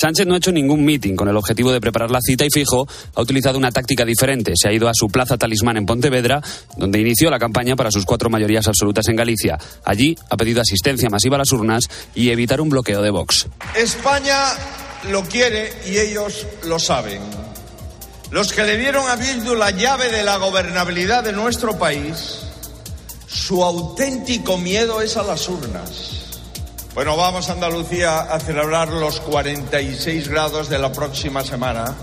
Sánchez no ha hecho ningún meeting con el objetivo de preparar la cita y Fijo ha utilizado una táctica diferente. Se ha ido a su plaza talismán en Pontevedra, donde inició la campaña para sus cuatro mayorías absolutas en Galicia. Allí ha pedido asistencia masiva a las urnas y evitar un bloqueo de Vox. España lo quiere y ellos lo saben. Los que le dieron a Bildu la llave de la gobernabilidad de nuestro país, su auténtico miedo es a las urnas. Bueno, vamos a Andalucía a celebrar los 46 grados de la próxima semana.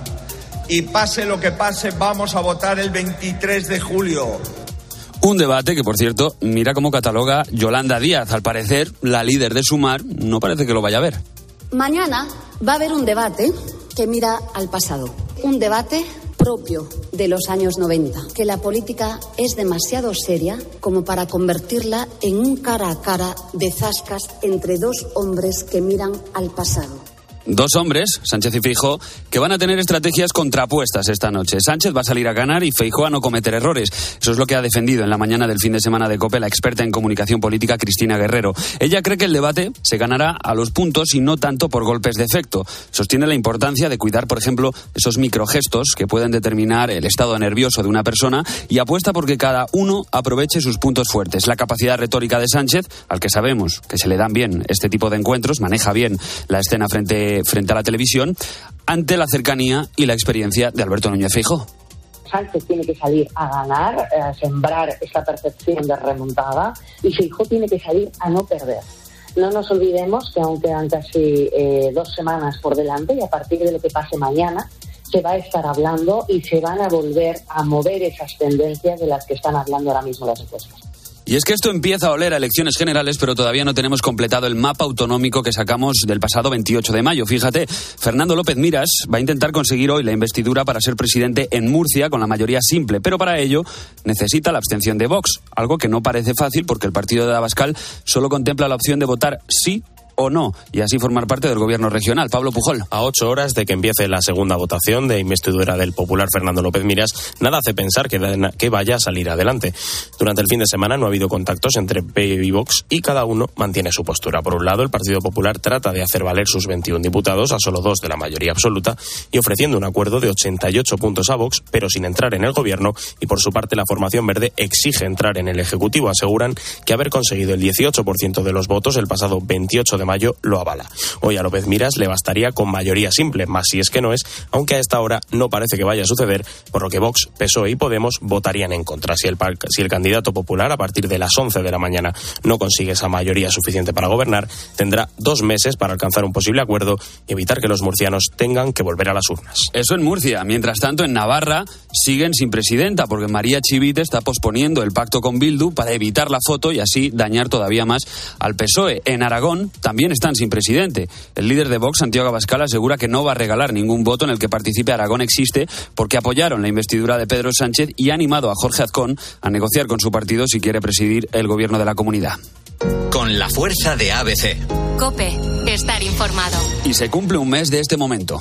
Y pase lo que pase, vamos a votar el 23 de julio. Un debate que, por cierto, mira cómo cataloga Yolanda Díaz. Al parecer, la líder de Sumar no parece que lo vaya a ver. Mañana va a haber un debate que mira al pasado. Un debate propio de los años 90, que la política es demasiado seria como para convertirla en un cara a cara de zascas entre dos hombres que miran al pasado. Dos hombres, Sánchez y Feijóo, que van a tener estrategias contrapuestas esta noche. Sánchez va a salir a ganar y Feijóo a no cometer errores. Eso es lo que ha defendido en la mañana del fin de semana de COPE la experta en comunicación política Cristina Guerrero. Ella cree que el debate se ganará a los puntos y no tanto por golpes de efecto. Sostiene la importancia de cuidar, por ejemplo, esos microgestos que pueden determinar el estado nervioso de una persona y apuesta porque cada uno aproveche sus puntos fuertes. La capacidad retórica de Sánchez, al que sabemos que se le dan bien este tipo de encuentros, maneja bien la escena frente frente a la televisión ante la cercanía y la experiencia de Alberto Núñez Feijóo. Sánchez tiene que salir a ganar, a sembrar esa percepción de remontada y Feijóo tiene que salir a no perder. No nos olvidemos que aún quedan casi eh, dos semanas por delante y a partir de lo que pase mañana se va a estar hablando y se van a volver a mover esas tendencias de las que están hablando ahora mismo las encuestas. Y es que esto empieza a oler a elecciones generales, pero todavía no tenemos completado el mapa autonómico que sacamos del pasado 28 de mayo. Fíjate, Fernando López Miras va a intentar conseguir hoy la investidura para ser presidente en Murcia con la mayoría simple, pero para ello necesita la abstención de Vox, algo que no parece fácil porque el partido de Abascal solo contempla la opción de votar sí o no, y así formar parte del gobierno regional. Pablo Pujol. A ocho horas de que empiece la segunda votación de investidura del popular Fernando López Miras, nada hace pensar que, que vaya a salir adelante. Durante el fin de semana no ha habido contactos entre PE y Vox y cada uno mantiene su postura. Por un lado, el Partido Popular trata de hacer valer sus 21 diputados a solo dos de la mayoría absoluta y ofreciendo un acuerdo de 88 puntos a Vox, pero sin entrar en el gobierno. Y por su parte, la formación verde exige entrar en el Ejecutivo. Aseguran que haber conseguido el 18% de los votos el pasado 28 de mayo lo avala. Hoy a López Miras le bastaría con mayoría simple, más si es que no es, aunque a esta hora no parece que vaya a suceder, por lo que Vox, PSOE y Podemos votarían en contra. Si el, si el candidato popular a partir de las 11 de la mañana no consigue esa mayoría suficiente para gobernar, tendrá dos meses para alcanzar un posible acuerdo y evitar que los murcianos tengan que volver a las urnas. Eso en Murcia. Mientras tanto, en Navarra siguen sin presidenta porque María Chivite está posponiendo el pacto con Bildu para evitar la foto y así dañar todavía más al PSOE. En Aragón también están sin presidente. El líder de Vox, Santiago Abascal, asegura que no va a regalar ningún voto en el que participe Aragón existe porque apoyaron la investidura de Pedro Sánchez y ha animado a Jorge Azcón a negociar con su partido si quiere presidir el gobierno de la comunidad. Con la fuerza de ABC. Cope, estar informado. Y se cumple un mes de este momento.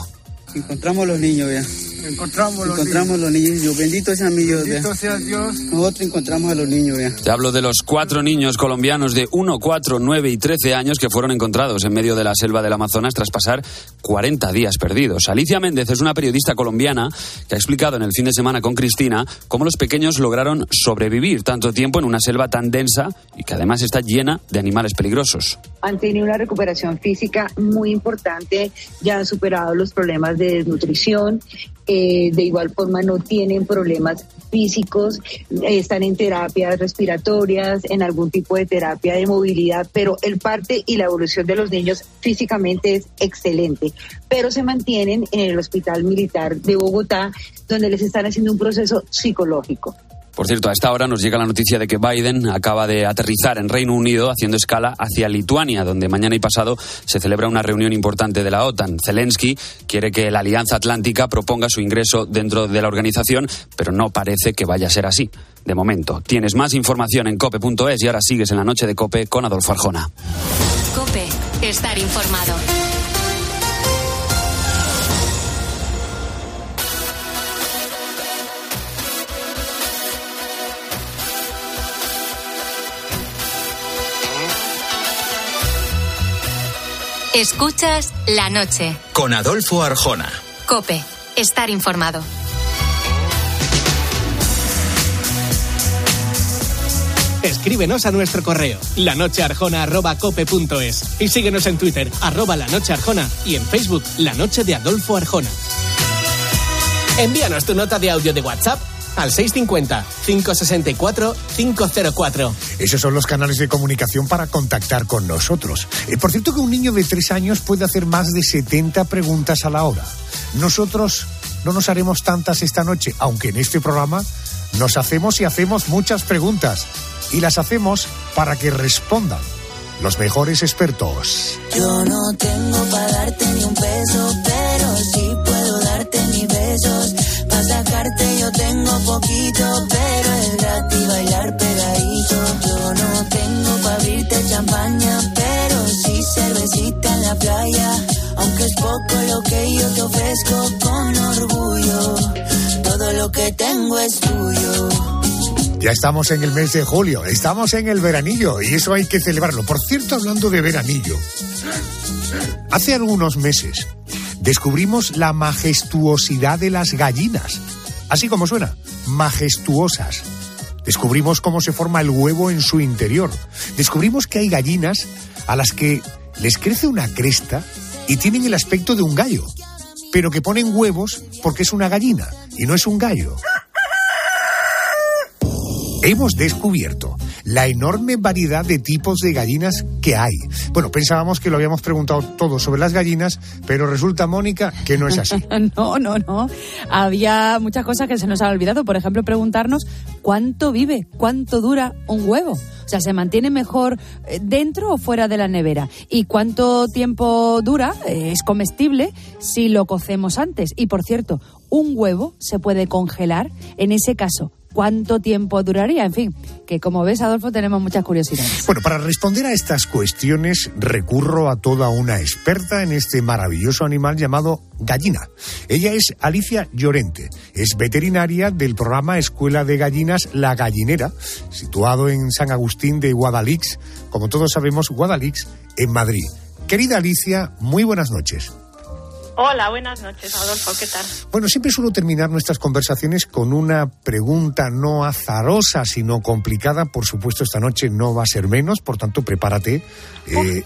Encontramos los niños ya. Encontramos, los, encontramos niños. los niños. Bendito sea mi Dios. Bendito sea Dios. Nosotros encontramos a los niños ya. Te hablo de los cuatro niños colombianos de 1, 4, 9 y 13 años que fueron encontrados en medio de la selva del Amazonas tras pasar 40 días perdidos. Alicia Méndez es una periodista colombiana que ha explicado en el fin de semana con Cristina cómo los pequeños lograron sobrevivir tanto tiempo en una selva tan densa y que además está llena de animales peligrosos. Han tenido una recuperación física muy importante, ya han superado los problemas de desnutrición eh, de igual forma no tienen problemas físicos, están en terapias respiratorias, en algún tipo de terapia de movilidad, pero el parte y la evolución de los niños físicamente es excelente, pero se mantienen en el Hospital Militar de Bogotá, donde les están haciendo un proceso psicológico. Por cierto, a esta hora nos llega la noticia de que Biden acaba de aterrizar en Reino Unido haciendo escala hacia Lituania, donde mañana y pasado se celebra una reunión importante de la OTAN. Zelensky quiere que la Alianza Atlántica proponga su ingreso dentro de la organización, pero no parece que vaya a ser así. De momento, tienes más información en cope.es y ahora sigues en la noche de Cope con Adolfo Arjona. Cope, estar informado. Escuchas la noche. Con Adolfo Arjona. Cope, estar informado. Escríbenos a nuestro correo lanochearjona.cope.es y síguenos en Twitter, arroba lanochearjona y en Facebook, La Noche de Adolfo Arjona. Envíanos tu nota de audio de WhatsApp al 650-564-504. Esos son los canales de comunicación para contactar con nosotros. Eh, por cierto que un niño de tres años puede hacer más de 70 preguntas a la hora. Nosotros no nos haremos tantas esta noche, aunque en este programa nos hacemos y hacemos muchas preguntas. Y las hacemos para que respondan los mejores expertos. Yo no tengo para darte ni un peso, pero sí puedo darte mis besos. Para sacarte yo tengo poquito, pero es gratis bailar pegadito. Yo no tengo para abrirte champaña, pero sí cervecita en la playa. Aunque es poco lo que yo te ofrezco con orgullo, todo lo que tengo es tuyo. Ya estamos en el mes de julio, estamos en el veranillo y eso hay que celebrarlo. Por cierto, hablando de veranillo, hace algunos meses descubrimos la majestuosidad de las gallinas. Así como suena, majestuosas. Descubrimos cómo se forma el huevo en su interior. Descubrimos que hay gallinas a las que les crece una cresta y tienen el aspecto de un gallo, pero que ponen huevos porque es una gallina y no es un gallo. Hemos descubierto la enorme variedad de tipos de gallinas que hay. Bueno, pensábamos que lo habíamos preguntado todo sobre las gallinas, pero resulta, Mónica, que no es así. no, no, no. Había muchas cosas que se nos han olvidado. Por ejemplo, preguntarnos cuánto vive, cuánto dura un huevo. O sea, ¿se mantiene mejor eh, dentro o fuera de la nevera? ¿Y cuánto tiempo dura? Eh, ¿Es comestible si lo cocemos antes? Y por cierto, un huevo se puede congelar. En ese caso, ¿cuánto tiempo duraría? En fin, que como ves, Adolfo, tenemos muchas curiosidades. Bueno, para responder a estas cuestiones recurro a toda una experta en este maravilloso animal llamado gallina. Ella es Alicia Llorente, es veterinaria del programa Escuela de Gallinas La Gallinera, situado en San Agustín de Guadalix, como todos sabemos, Guadalix, en Madrid. Querida Alicia, muy buenas noches. Hola, buenas noches, Adolfo, ¿qué tal? Bueno, siempre suelo terminar nuestras conversaciones con una pregunta no azarosa, sino complicada. Por supuesto, esta noche no va a ser menos, por tanto, prepárate, eh,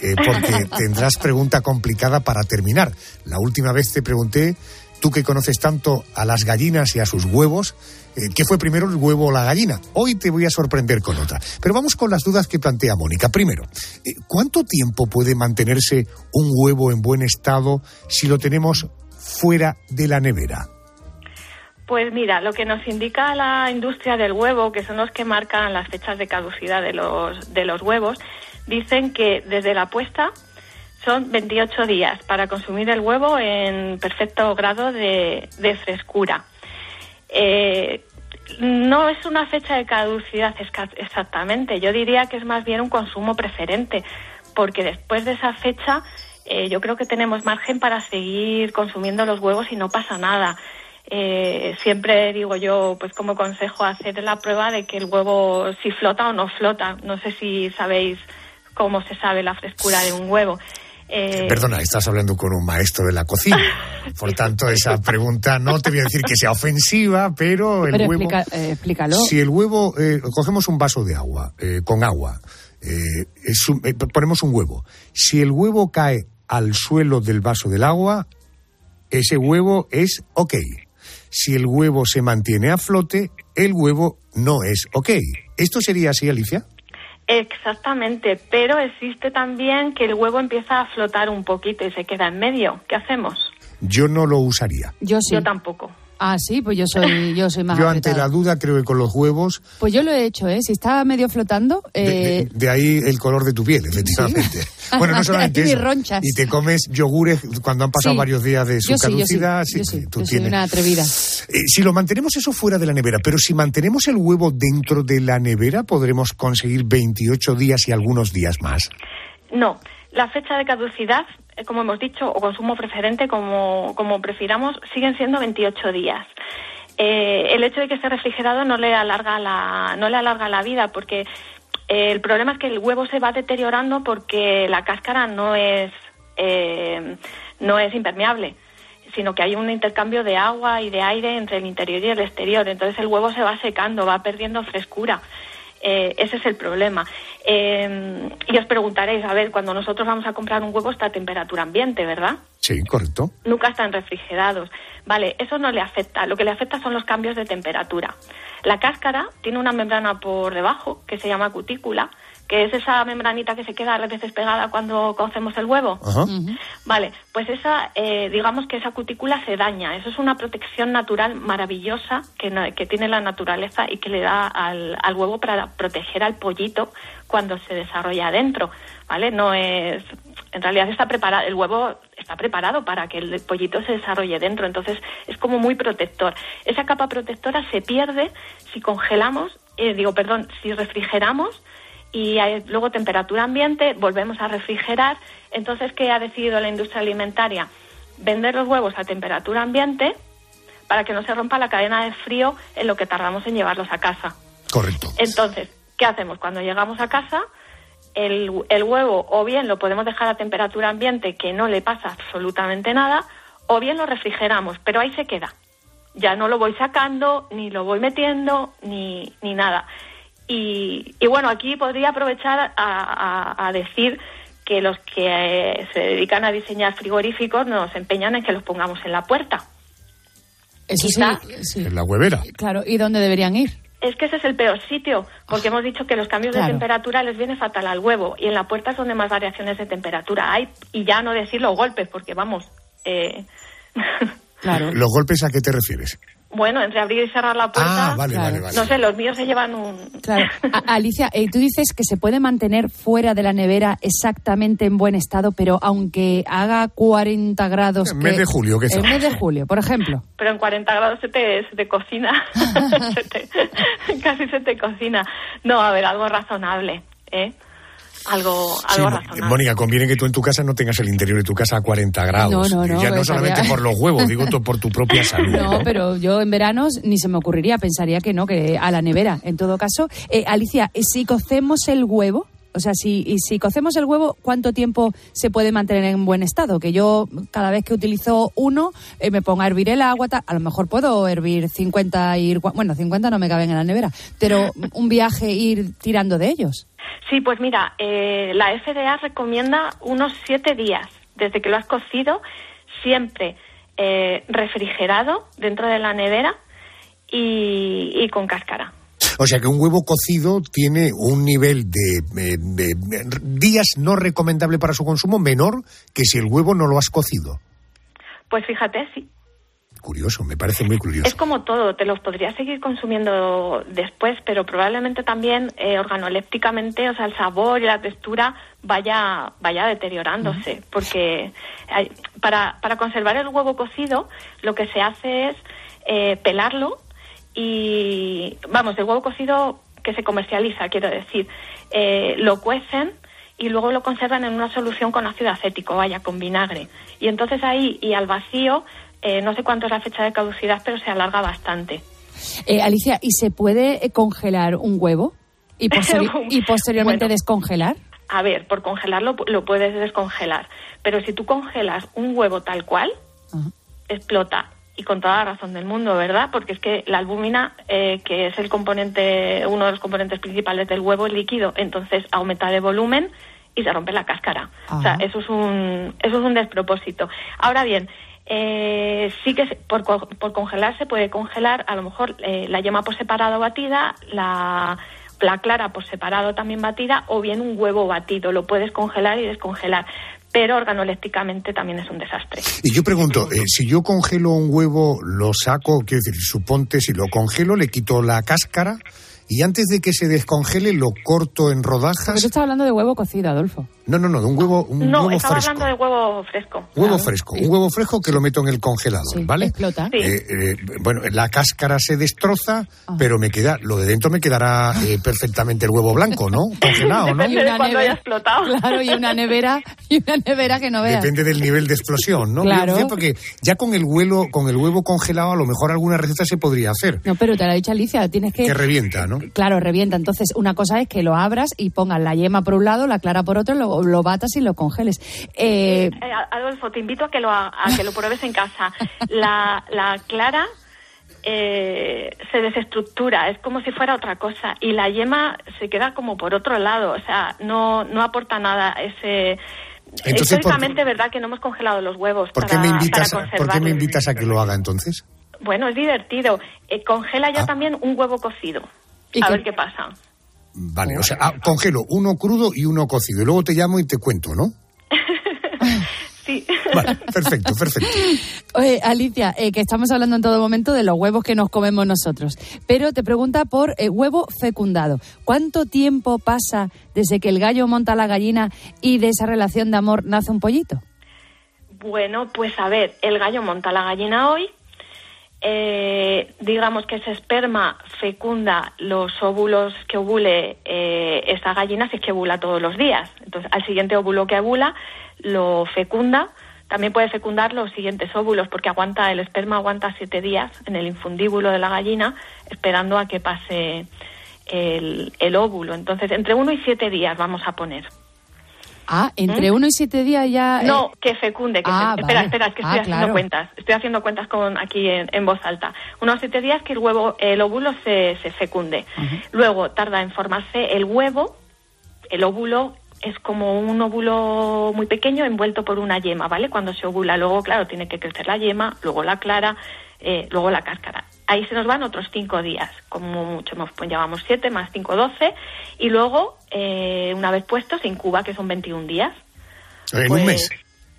eh, porque tendrás pregunta complicada para terminar. La última vez te pregunté, tú que conoces tanto a las gallinas y a sus huevos, eh, ¿qué fue primero el huevo o la gallina? Hoy te voy a sorprender con otra. Pero vamos con las dudas que plantea Mónica. Primero, eh, ¿cuánto tiempo puede mantenerse un huevo en buen estado si lo tenemos fuera de la nevera? Pues mira, lo que nos indica la industria del huevo, que son los que marcan las fechas de caducidad de los, de los huevos, dicen que desde la puesta son 28 días para consumir el huevo en perfecto grado de, frescura. Eh, no es una fecha de caducidad exactamente, yo diría que es más bien un consumo preferente, porque después de esa fecha eh, yo creo que tenemos margen para seguir consumiendo los huevos y no pasa nada. Eh, siempre digo yo, pues como consejo, hacer la prueba de que el huevo si flota o no flota. No sé si sabéis cómo se sabe la frescura de un huevo. Eh, Perdona, estás hablando con un maestro de la cocina. Por tanto, esa pregunta no te voy a decir que sea ofensiva, pero el Pero huevo... explica- eh, explícalo. Si el huevo, eh, cogemos un vaso de agua, eh, con agua, eh, es un- eh, ponemos un huevo. Si el huevo cae al suelo del vaso del agua, ese huevo es ok. Si el huevo se mantiene a flote, el huevo no es ok. ¿Esto sería así, Alicia? Exactamente, pero existe también que el huevo empieza a flotar un poquito y se queda en medio. ¿Qué hacemos? Yo no lo usaría. Yo sí. Yo tampoco. Ah, sí, pues yo soy, yo soy más Yo ante apretada. la duda creo que con los huevos, Pues yo lo he hecho, ¿eh? Si está medio flotando, de, eh, de- de ahí el color de tu piel, efectivamente. Bueno, no solamente eso. ronchas. Y te comes yogures cuando han pasado Sí. varios días de su yo sí, yo sí, caducidad. yo sí, tú yo soy tienes. una atrevida. Eh, si lo mantenemos eso fuera de la nevera, pero si mantenemos el huevo dentro de la nevera, podremos conseguir 28 días y algunos días más. No, la fecha de caducidad, como hemos dicho, o consumo preferente, como, como prefiramos, siguen siendo 28 días. Eh, el hecho de que esté refrigerado no le alarga la, no le alarga la vida, porque eh, el problema es que el huevo se va deteriorando porque la cáscara no es eh, no es impermeable, sino que hay un intercambio de agua y de aire entre el interior y el exterior. Entonces el huevo se va secando, va perdiendo frescura. Eh, ese es el problema. Eh, y os preguntaréis, a ver, cuando nosotros vamos a comprar un huevo está a temperatura ambiente, ¿verdad? Sí, correcto. Nunca están refrigerados. Vale, eso no le afecta. Lo que le afecta son los cambios de temperatura. La cáscara tiene una membrana por debajo que se llama cutícula, que es esa membranita que se queda a veces pegada cuando cocemos el huevo. Ajá. Vale, pues esa, eh, digamos que esa cutícula se daña. Eso es una protección natural maravillosa que, no- que tiene la naturaleza y que le da al, al huevo para proteger al pollito cuando se desarrolla adentro. ¿Vale? No es. En realidad está preparado, el huevo está preparado para que el pollito se desarrolle dentro. Entonces es como muy protector. Esa capa protectora se pierde si congelamos, eh, digo, perdón, si refrigeramos y hay- luego temperatura ambiente, volvemos a refrigerar. Entonces, ¿qué ha decidido la industria alimentaria? Vender los huevos a temperatura ambiente para que no se rompa la cadena de frío en lo que tardamos en llevarlos a casa. Correcto. Entonces, ¿qué hacemos? Cuando llegamos a casa, el, el huevo o bien lo podemos dejar a temperatura ambiente, que no le pasa absolutamente nada, o bien lo refrigeramos, pero ahí se queda. Ya no lo voy sacando, ni lo voy metiendo, ni, ni nada. Y, y bueno, aquí podría aprovechar a, a- a decir que los que eh, se dedican a diseñar frigoríficos nos empeñan en que los pongamos en la puerta. Eso Quizá- sí, sí. En la huevera. Claro, ¿y dónde deberían ir? Es que ese es el peor sitio, porque hemos dicho que los cambios Claro. de temperatura les viene fatal al huevo y en la puerta es donde más variaciones de temperatura hay y ya no decir los golpes, porque vamos, eh, Claro. ¿Los golpes a qué te refieres? Bueno, entre abrir y cerrar la puerta, Ah, vale, vale, vale. no sé, los míos se llevan un... Claro. A- Alicia, eh, tú dices que se puede mantener fuera de la nevera exactamente en buen estado, pero aunque haga 40 grados. En mes de julio, ¿qué sabes? mes de julio, por ejemplo. Pero en 40 grados se te, se te cocina, Se te- casi se te cocina. No, a ver, algo razonable, ¿eh? Algo, razonable. Mónica, conviene que tú en tu casa no tengas el interior de tu casa a 40 grados. No, no, no, ya no solamente por los huevos, digo por tu propia salud. No, pero yo en veranos ni se me ocurriría, pensaría que no, que a la nevera. En todo caso, Eh, Alicia, eh, si cocemos el huevo, o sea, si, y si cocemos el huevo, ¿cuánto tiempo se puede mantener en buen estado? Que yo cada vez que utilizo uno eh, me pongo a hervir el agua, a lo mejor puedo hervir 50 y ir, bueno, 50 no me caben en la nevera, pero un viaje ir tirando de ellos. Sí, pues mira, eh, la FDA recomienda unos siete días desde que lo has cocido, siempre eh, refrigerado dentro de la nevera y, y con cáscara. O sea que un huevo cocido tiene un nivel de, eh, de días no recomendable para su consumo menor que si el huevo no lo has cocido. Pues fíjate, sí. Curioso, me parece muy curioso. Es como todo, te los podrías seguir consumiendo después, pero probablemente también eh, organolépticamente, o sea, el sabor y la textura vaya, vaya deteriorándose, porque hay- para, para conservar el huevo cocido lo que se hace es eh, pelarlo y, vamos, el huevo cocido que se comercializa, quiero decir, eh, lo cuecen y luego lo conservan en una solución con ácido acético, vaya, con vinagre. Y entonces ahí y al vacío, eh, no sé cuánto es la fecha de caducidad, pero se alarga bastante. Eh, Alicia, ¿y se puede eh, congelar un huevo y, posterior- y posteriormente Bueno. descongelar? A ver, por congelarlo lo puedes descongelar, pero si tú congelas un huevo tal cual, explota. Y con toda la razón del mundo, ¿verdad? Porque es que la albúmina, eh, que es el componente, uno de los componentes principales del huevo, es líquido. Entonces aumenta de volumen y se rompe la cáscara. O sea, eso es un, eso es un despropósito. Ahora bien, eh, sí que se- por, por congelar se puede congelar a lo mejor eh, la yema por separado batida, la, la clara por separado también batida o bien un huevo batido. Lo puedes congelar y descongelar, pero organolépticamente también es un desastre. Y yo pregunto, eh, si yo congelo un huevo, lo saco, quiero decir, suponte, si lo congelo, le quito la cáscara y antes de que se descongele lo corto en rodajas. tú estás hablando de huevo cocido, Adolfo. No, no, no, de un huevo, un no, huevo estaba fresco. hablando de huevo fresco. Huevo fresco, un huevo fresco que lo meto en el congelador, ¿vale? Explota. Sí. Eh, eh, bueno, la cáscara se destroza, pero me queda, lo de dentro me quedará eh, perfectamente el huevo blanco, ¿no? Congelado, ¿no? Depende de cuándo haya explotado. Claro, y una nevera, y una nevera que no veas. Depende del nivel de explosión, ¿no? Claro. Bien, Porque ya con el huevo, con el huevo congelado, a lo mejor alguna receta se podría hacer. No, pero te lo ha dicho Alicia, tienes que... Que revienta, ¿no? Claro, revienta. Entonces, una cosa es que lo abras y pongas la yema por un lado, la clara por otro, lo, lo batas y lo congeles. Eh, Eh, Adolfo, te invito a que lo, ha- a que lo pruebes en casa. La, la clara eh, se desestructura, es como si fuera otra cosa. Y la yema se queda como por otro lado, o sea, no, no aporta nada. Ese, Entonces, históricamente, verdad que no hemos congelado los huevos ¿Por qué, para, me invitas, para a- ¿Por qué me invitas a que lo haga entonces? Bueno, es divertido. Eh, congela Ah. ya también un huevo cocido. A ver qué pasa. Vale, o sea, ah, congelo uno crudo y uno cocido. Y luego te llamo y te cuento, ¿no? Sí. Vale, perfecto, perfecto. Oye, Alicia, eh, que estamos hablando en todo momento de los huevos que nos comemos nosotros, pero te pregunta por eh, huevo fecundado. ¿Cuánto tiempo pasa desde que el gallo monta a la gallina y de esa relación de amor nace un pollito? Bueno, pues a ver, el gallo monta la gallina hoy. Eh, digamos que ese esperma fecunda los óvulos que ovule eh, esa gallina si es que ovula todos los días. Entonces, al siguiente óvulo que ovula lo fecunda. También puede fecundar los siguientes óvulos porque aguanta el esperma aguanta siete días en el infundíbulo de la gallina esperando a que pase el óvulo. Entonces, entre uno y siete días vamos a poner. Ah, entre uno y siete días ya... eh, No, que fecunde. Que Ah, fe- Espera, vale. espera, es que Ah, estoy haciendo claro. cuentas. Estoy haciendo cuentas con aquí en, en voz alta. Unos siete días que el huevo, el óvulo se, se fecunde. Luego tarda en formarse el huevo. El óvulo es como un óvulo muy pequeño envuelto por una yema, ¿vale? Cuando se ovula, luego, claro, tiene que crecer la yema, luego la clara, eh, luego la cáscara. Ahí se nos van otros cinco días, como mucho, hemos- pues llevamos siete más cinco, doce, y luego, eh, una vez puesto, se incuba, que son 21 días. En Pues, un mes.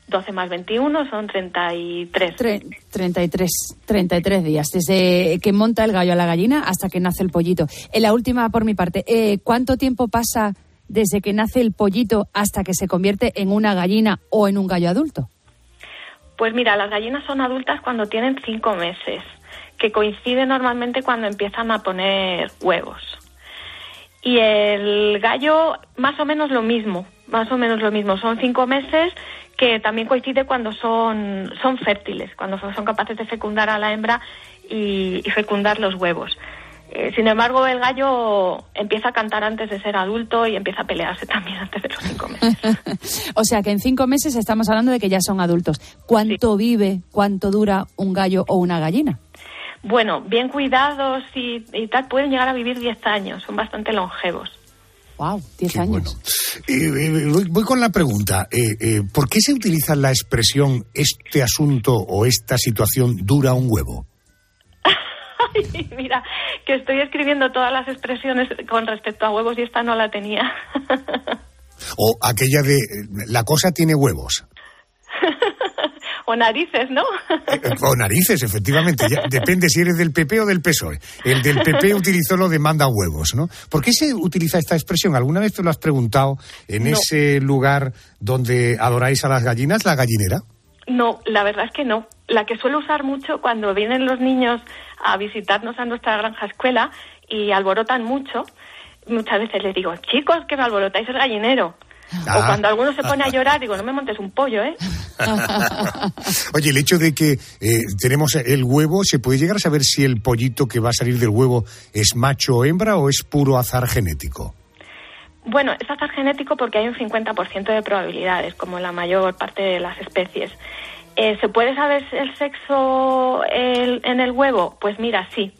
12 más 21 son 33. Tre- 33, 33 días, desde que monta el gallo a la gallina hasta que nace el pollito. En la última, por mi parte, eh, ¿cuánto tiempo pasa desde que nace el pollito hasta que se convierte en una gallina o en un gallo adulto? Pues mira, las gallinas son adultas cuando tienen 5 meses, que coincide normalmente cuando empiezan a poner huevos. Y el gallo, más o menos lo mismo, más o menos lo mismo. Son cinco meses que también coincide cuando son, son fértiles, cuando son capaces de fecundar a la hembra y, y fecundar los huevos. Eh, sin embargo, el gallo empieza a cantar antes de ser adulto y empieza a pelearse también antes de los cinco meses. O sea que en cinco meses estamos hablando de que ya son adultos. ¿Cuánto vive, cuánto dura un gallo o una gallina? Bueno, bien cuidados y, y tal, pueden llegar a vivir 10 años, son bastante longevos. Wow, 10 años. Eh, eh, voy, voy con la pregunta. Eh, eh, ¿Por qué se utiliza la expresión este asunto o esta situación dura un huevo? Ay, mira, que estoy escribiendo todas las expresiones con respecto a huevos y esta no la tenía. O aquella de la cosa tiene huevos. o narices, ¿no? Eh, O narices, efectivamente. Ya, depende si eres del PP o del PSOE. El del PP utilizó lo de manda huevos, ¿no? ¿Por qué se utiliza esta expresión? ¿Alguna vez te lo has preguntado en No. ese lugar donde adoráis a las gallinas, la gallinera? No, la verdad es que no. La que suelo usar mucho cuando vienen los niños a visitarnos a nuestra granja escuela y alborotan mucho, muchas veces les digo, chicos, que me alborotáis el gallinero. O Ah. cuando alguno se pone a llorar, digo, no me montes un pollo, ¿eh? Oye, el hecho de que eh, tenemos el huevo, ¿se puede llegar a saber si el pollito que va a salir del huevo es macho o hembra o es puro azar genético? Bueno, es azar genético porque hay un 50% de probabilidades, como en la mayor parte de las especies. Eh, ¿Se puede saber el sexo el- en el huevo? Pues mira, sí.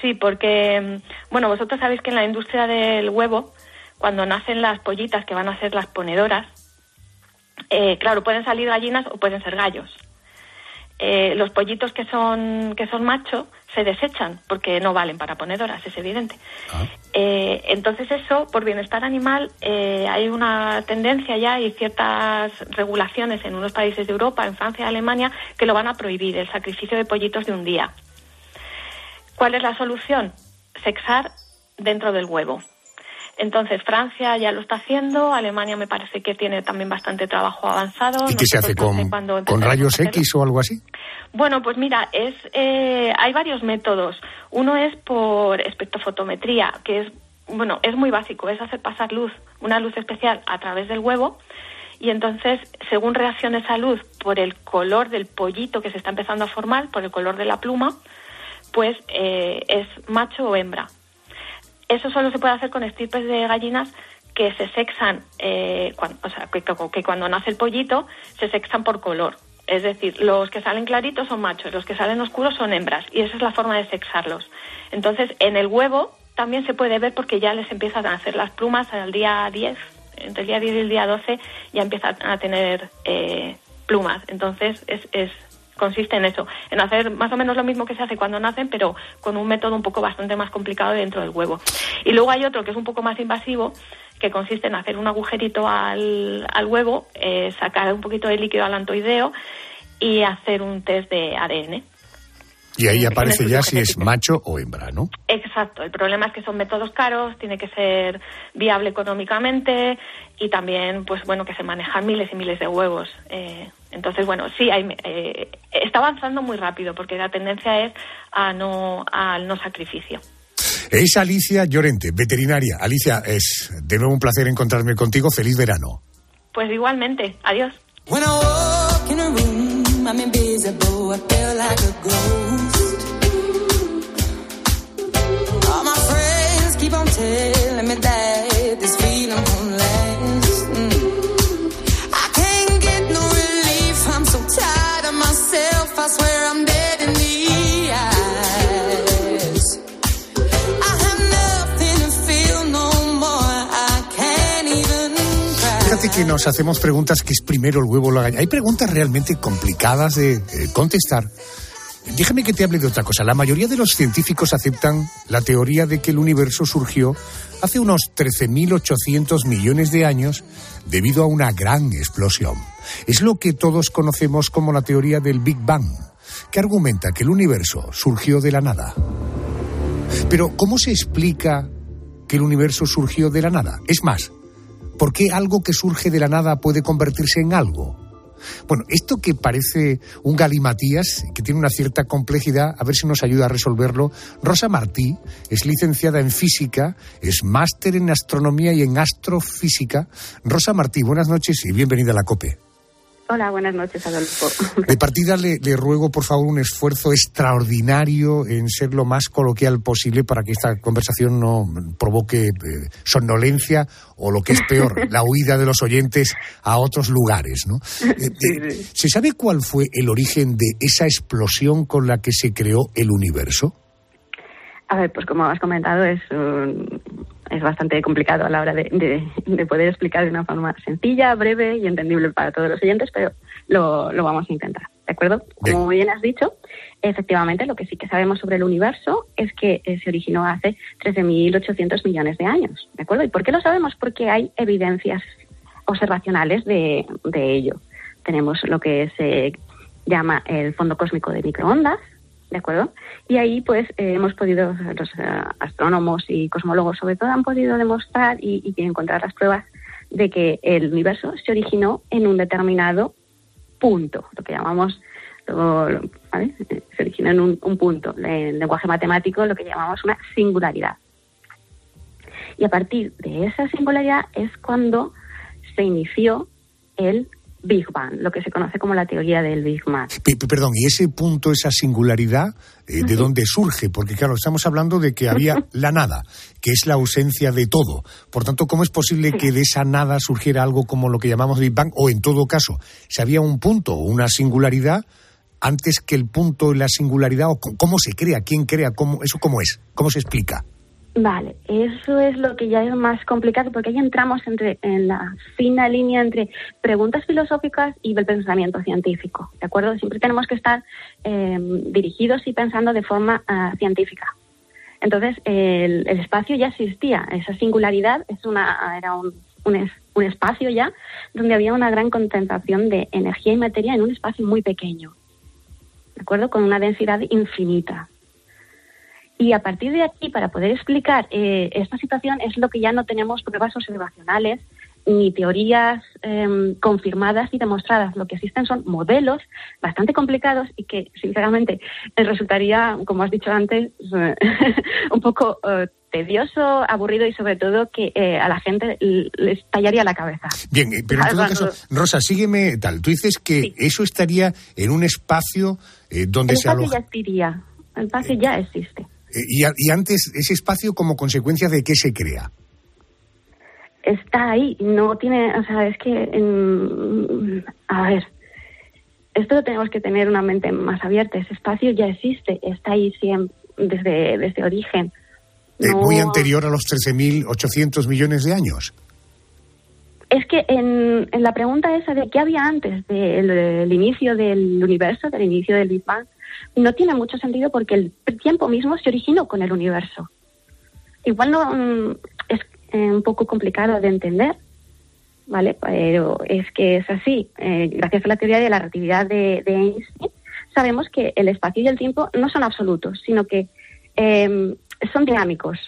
Sí, porque, mm, bueno, vosotros sabéis que en la industria del huevo, cuando nacen las pollitas que van a ser las ponedoras, eh, claro, pueden salir gallinas o pueden ser gallos. Eh, los pollitos que son, que son machos se desechan porque no valen para ponedoras, es evidente. Eh, entonces eso, por bienestar animal, eh, hay una tendencia ya y ciertas regulaciones en unos países de Europa, en Francia y Alemania, que lo van a prohibir, el sacrificio de pollitos de un día. ¿Cuál es la solución? Sexar dentro del huevo. Entonces Francia ya lo está haciendo, Alemania me parece que tiene también bastante trabajo avanzado. ¿Y qué se hace con, con rayos. X o algo así? Bueno, pues mira, es eh, hay varios métodos. Uno es por espectrofotometría, que es bueno, es muy básico, es hacer pasar luz, una luz especial a través del huevo y entonces, según reaccione esa luz por el color del pollito que se está empezando a formar, por el color de la pluma, pues eh, es macho o hembra. Eso solo se puede hacer con estirpes de gallinas que se sexan, eh, cuan- o sea, que, que cuando nace el pollito se sexan por color. Es decir, los que salen claritos son machos, los que salen oscuros son hembras, y esa es la forma de sexarlos. Entonces, en el huevo también se puede ver porque ya les empiezan a hacer las plumas al día 10, entre el día 10 y el día 12 ya empiezan a tener eh, plumas. Entonces, es, es consiste en eso, en hacer más o menos lo mismo que se hace cuando nacen, pero con un método un poco bastante más complicado dentro del huevo. Y luego hay otro que es un poco más invasivo, que consiste en hacer un agujerito al, al huevo, eh, sacar un poquito de líquido alantoideo y hacer un test de ADN. Y ahí aparece ya si es macho o hembra, ¿no? Exacto, el problema es que son métodos caros, tiene que ser viable económicamente y también, pues bueno, que se manejan miles y miles de huevos. Eh, entonces, bueno, sí, hay, eh, está avanzando muy rápido porque la tendencia es a no, al no sacrificio. Es Alicia Llorente, veterinaria. Alicia, es de nuevo un placer encontrarme contigo. Feliz verano. Pues igualmente, adiós. Que nos hacemos preguntas que es primero el huevo o la gallina. Hay preguntas realmente complicadas de contestar. Déjame que te hable de otra cosa. La mayoría de los científicos aceptan la teoría de que el universo surgió hace unos 13.800 millones de años debido a una gran explosión. Es lo que todos conocemos como la teoría del Big Bang, que argumenta que el universo surgió de la nada. Pero, ¿cómo se explica que el universo surgió de la nada? Es más, ¿por qué algo que surge de la nada puede convertirse en algo? Bueno, esto que parece un galimatías, que tiene una cierta complejidad, a ver si nos ayuda a resolverlo. Rosa Martí es licenciada en física, es máster en astronomía y en astrofísica. Rosa Martí, buenas noches y bienvenida a la COPE. Hola, buenas noches, Adolfo. De partida le, le ruego, por favor, un esfuerzo extraordinario en ser lo más coloquial posible para que esta conversación no provoque eh, somnolencia o lo que es peor, la huida de los oyentes a otros lugares. ¿no? Eh, eh, ¿Se sabe cuál fue el origen de esa explosión con la que se creó el universo? A ver, pues como has comentado, es, un- es bastante complicado a la hora de, de- de poder explicar de una forma sencilla, breve y entendible para todos los oyentes, pero lo, lo vamos a intentar, ¿de acuerdo? Como bien has dicho, efectivamente lo que sí que sabemos sobre el universo es que eh, se originó hace 13.800 millones de años, ¿de acuerdo? ¿Y por qué lo sabemos? Porque hay evidencias observacionales de, de ello. Tenemos lo que se llama el fondo cósmico de microondas, ¿de acuerdo? Y ahí, pues, eh, hemos podido, los eh, astrónomos y cosmólogos sobre todo, han podido demostrar y, y encontrar las pruebas de que el universo se originó en un determinado punto, lo que llamamos, ¿vale? Se originó en un, un punto, en lenguaje matemático, lo que llamamos una singularidad. Y a partir de esa singularidad es cuando se inició el Big Bang, lo que se conoce como la teoría del Big Bang. Pe- pe- Perdón, ¿y ese punto, esa singularidad, eh, de dónde surge? Porque claro, estamos hablando de que había la nada, que es la ausencia de todo. Por tanto, ¿cómo es posible que de esa nada surgiera algo como lo que llamamos Big Bang? O en todo caso, si había un punto o una singularidad antes que el punto y la singularidad, o cómo se crea, quién crea, cómo, eso cómo es, cómo se explica. Vale, eso es lo que ya es más complicado porque ahí entramos entre, en la fina línea entre preguntas filosóficas y el pensamiento científico, ¿de acuerdo? Siempre tenemos que estar eh, dirigidos y pensando de forma ah, científica. Entonces, el, el espacio ya existía, esa singularidad es una, era un, un, es- un espacio ya donde había una gran concentración de energía y materia en un espacio muy pequeño, ¿de acuerdo? Con una densidad infinita. Y a partir de aquí, para poder explicar eh, esta situación, es lo que ya no tenemos pruebas observacionales ni teorías em, confirmadas y demostradas. Lo que existen son modelos bastante complicados y que, sinceramente, eh, resultaría, como has dicho antes, eh, un poco eh, tedioso, aburrido y, sobre todo, que eh, a la gente les tallaría la cabeza. Bien, pero en todo caso, Rosa, sígueme tal. Tú dices que eso estaría en un espacio donde El se espacio aloja. ya existiría, el espacio ya existe. Eh, y, y antes, ese espacio como consecuencia de qué se crea. está ahí, no tiene, o sea, es que, en- a ver, esto lo tenemos que tener una mente más abierta, ese espacio ya existe, está ahí siempre, desde, desde origen. Eh, Muy anterior a los 13.800 millones de años. Es que en, en la pregunta esa de qué había antes del, del inicio del universo, del inicio del Big Bang, no tiene mucho sentido porque el tiempo mismo se originó con el universo. Igual no mm, es eh, un poco complicado de entender, ¿vale? Pero es que es así. Eh, gracias a la teoría de la relatividad de, Einstein, sabemos que el espacio y el tiempo no son absolutos, sino que eh, son dinámicos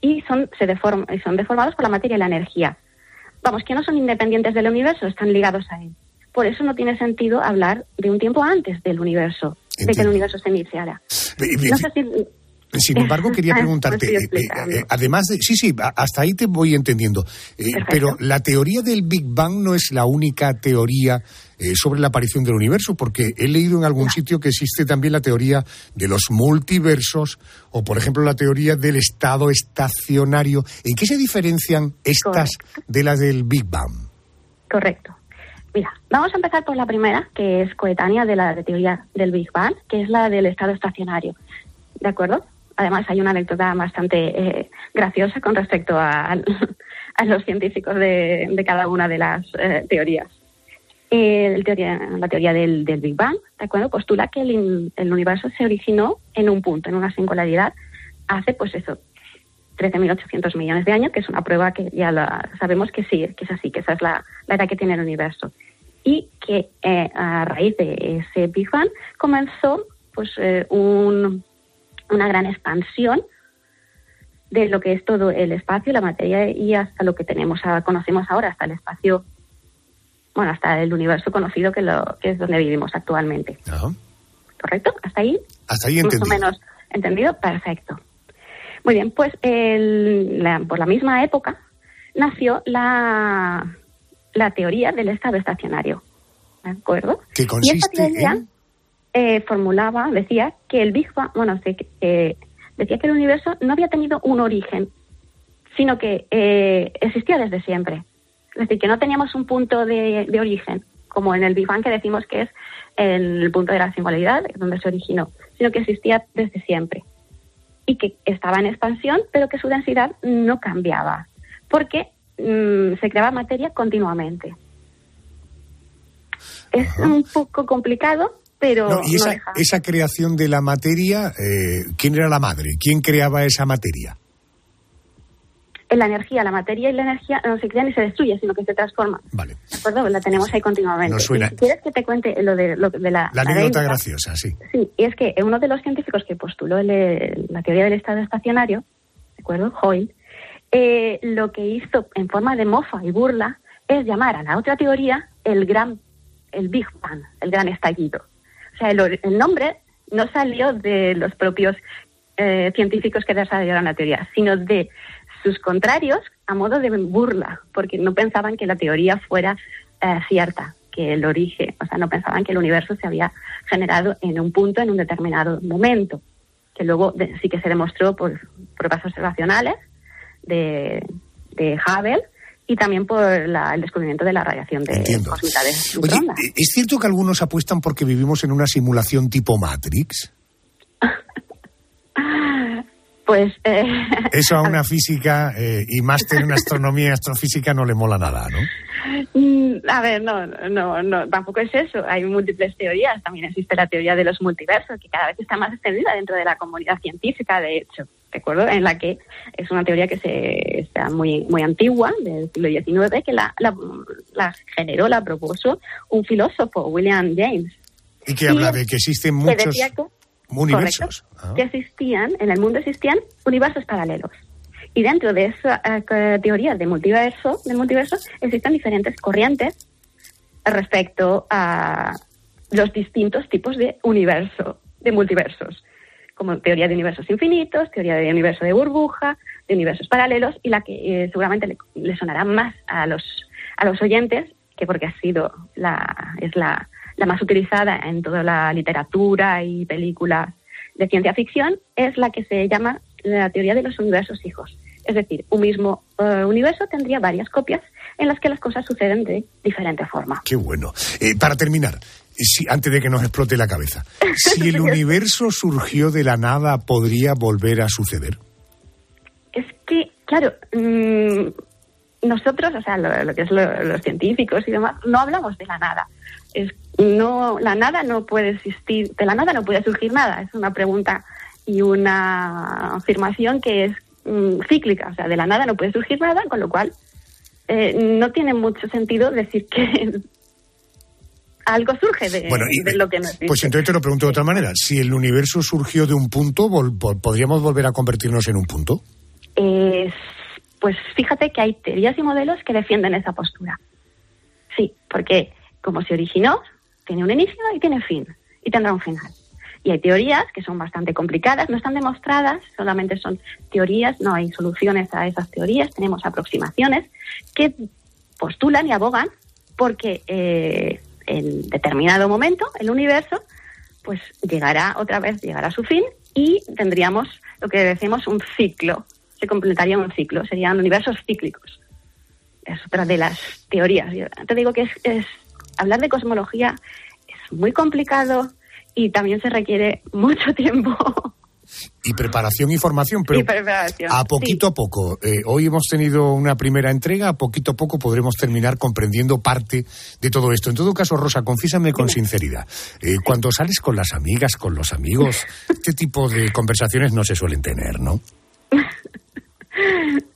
y son, se deform- son deformados por la materia y la energía. Vamos, que no son independientes del universo, están ligados a él. Por eso no tiene sentido hablar de un tiempo antes del universo, de que el universo se iniciara. No sé si... Sin embargo, quería preguntarte, eh, eh, eh, además de, sí, sí, hasta ahí te voy entendiendo, Eh, pero la teoría del Big Bang no es la única teoría eh, sobre la aparición del universo, porque he leído en algún sitio que existe también la teoría de los multiversos o, por ejemplo, la teoría del estado estacionario. ¿En qué se diferencian estas de las del Big Bang? Correcto. Mira, vamos a empezar por la primera, que es coetánea de la teoría del Big Bang, que es la del estado estacionario. ¿De acuerdo? Además, hay una anécdota bastante eh, graciosa con respecto a, los científicos de, de cada una de las eh, teorías. La teoría del, Big Bang, ¿de acuerdo? Postula que el, universo se originó en un punto, en una singularidad, hace, pues eso, 13.800 millones de años, que es una prueba que ya la- sabemos que sí, que es así, que esa es la edad que tiene el universo. Y que eh, a raíz de ese Big Bang comenzó pues eh, un- una gran expansión de lo que es todo el espacio, la materia y hasta lo que tenemos, a- conocemos ahora, hasta el espacio, bueno, hasta el universo conocido que, lo, que es donde vivimos actualmente. ¿Correcto? ¿Hasta ahí? Hasta ahí Más o entendido. menos entendido, perfecto. Muy bien, pues el- la- por la misma época nació la, la teoría del estado estacionario. ¿De acuerdo? Y esta teoría en... eh, formulaba, decía que el Big Bang, bueno, que decía que el universo no había tenido un origen, sino que eh, existía desde siempre. Es decir, que no teníamos un punto de, de origen, como en el Big Bang que decimos que es el punto de la singularidad, donde se originó, sino que existía desde siempre. Y que estaba en expansión, pero que su densidad no cambiaba, porque mm, se creaba materia continuamente. Es un poco complicado, pero No, y no esa, deja. esa creación de la materia, eh, ¿quién era la madre? ¿Quién creaba esa materia? En la energía, la materia y la energía no se crea ni se destruye, sino que se transforma. Vale. ¿De acuerdo? La tenemos ahí continuamente. Nos suena- si quieres que te cuente lo de, lo de la, La anécdota, graciosa, sí. Sí, y es que uno de los científicos que postuló el- la teoría del estado estacionario, ¿de acuerdo? Hoyle, eh, lo que hizo en forma de mofa y burla es llamar a la otra teoría el gran, el Big Bang, el gran estallido. O sea, el, el nombre no salió de los propios eh, científicos que desarrollaron la teoría, sino de sus contrarios a modo de burla, porque no pensaban que la teoría fuera eh, cierta, que el origen, o sea, no pensaban que el universo se había generado en un punto, en un determinado momento, que luego de- sí que se demostró por pruebas observacionales de, de Hubble y también por la- el descubrimiento de la radiación de cósmica de Oye, eh, ¿es cierto que algunos apuestan porque vivimos en una simulación tipo Matrix? Pues eh, Eso a una física eh, y máster en astronomía y astrofísica no le mola nada, ¿no? Mm, A ver, no, no, no, tampoco es eso. Hay múltiples teorías. También existe la teoría de los multiversos, que cada vez está más extendida dentro de la comunidad científica, de hecho. ¿De acuerdo? En la que es una teoría que se está muy, muy antigua, del siglo XIX, que la, la, la generó, la propuso un filósofo, William James. Y que habla de que existen que muchos decía que, universos. correcto, que existían, en el mundo existían universos paralelos. Y dentro de esa eh, teoría de multiverso, del multiverso existen diferentes corrientes respecto a los distintos tipos de universo, de multiversos, como teoría de universos infinitos, teoría de universo de burbuja, de universos paralelos, y la que eh, seguramente le, le sonará más a los, a los oyentes, que porque ha sido la, es la, la más utilizada en toda la literatura y películas de ciencia ficción es la que se llama la teoría de los universos hijos. Es decir, un mismo eh, universo tendría varias copias en las que las cosas suceden de diferente forma. Qué bueno. Eh, para terminar, si, antes de que nos explote la cabeza, si el universo surgió de la nada, ¿podría volver a suceder? Es que, claro, mm, nosotros, o sea, lo, lo que es lo- los científicos y demás, no hablamos de la nada. Es, no, la nada no puede existir, de la nada no puede surgir nada. Es una pregunta y una afirmación que es mm, cíclica, o sea, de la nada no puede surgir nada, con lo cual eh, no tiene mucho sentido decir que algo surge de, Bueno, y- de lo que no existe. Pues entonces te lo pregunto de otra manera. Si el universo surgió de un punto, vol- ¿podríamos volver a convertirnos en un punto? Eh, pues fíjate que hay teorías y modelos que defienden esa postura. Sí, porque como se originó, tiene un inicio y tiene fin, y tendrá un final. Y hay teorías que son bastante complicadas, no están demostradas, solamente son teorías, no hay soluciones a esas teorías, tenemos aproximaciones que postulan y abogan porque eh, en determinado momento el universo pues llegará otra vez, llegará a su fin y tendríamos lo que decimos un ciclo, se completaría un ciclo, serían universos cíclicos. Es otra de las teorías. Yo te digo que es, es- hablar de cosmología es muy complicado y también se requiere mucho tiempo Y preparación y formación, pero y preparación. a poquito a poco. Eh, hoy hemos tenido una primera entrega, a poquito a poco podremos terminar comprendiendo parte de todo esto. En todo caso, Rosa, confiésame con sinceridad. eh, cuando sales con las amigas, con los amigos, este tipo de conversaciones no se suelen tener, ¿no?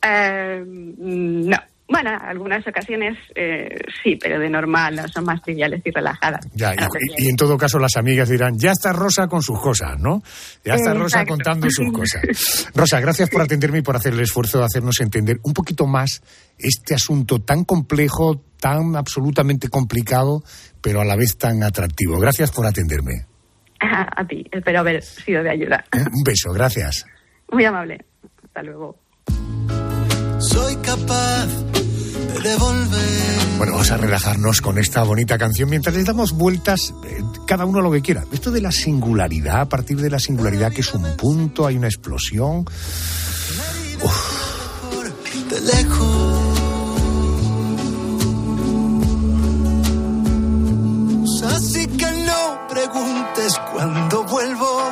Eh, no. Bueno, algunas ocasiones eh, sí, pero de normal, no, son más triviales y relajadas. Ya, y, y en todo caso las amigas dirán, ya está Rosa con sus cosas, ¿no? Ya está Rosa Exacto. contando sus cosas. Rosa, gracias por atenderme y por hacer el esfuerzo de hacernos entender un poquito más este asunto tan complejo, tan absolutamente complicado, pero a la vez tan atractivo. Gracias por atenderme. A ti, espero haber sido de ayuda. ¿eh? Un beso, gracias. Muy amable. Hasta luego. Soy capaz. Bueno, vamos a relajarnos con esta bonita canción mientras le damos vueltas eh, cada uno lo que quiera. Esto de la singularidad, a partir de la singularidad que es un punto, hay una explosión. lejos. Así que no preguntes cuándo vuelvo.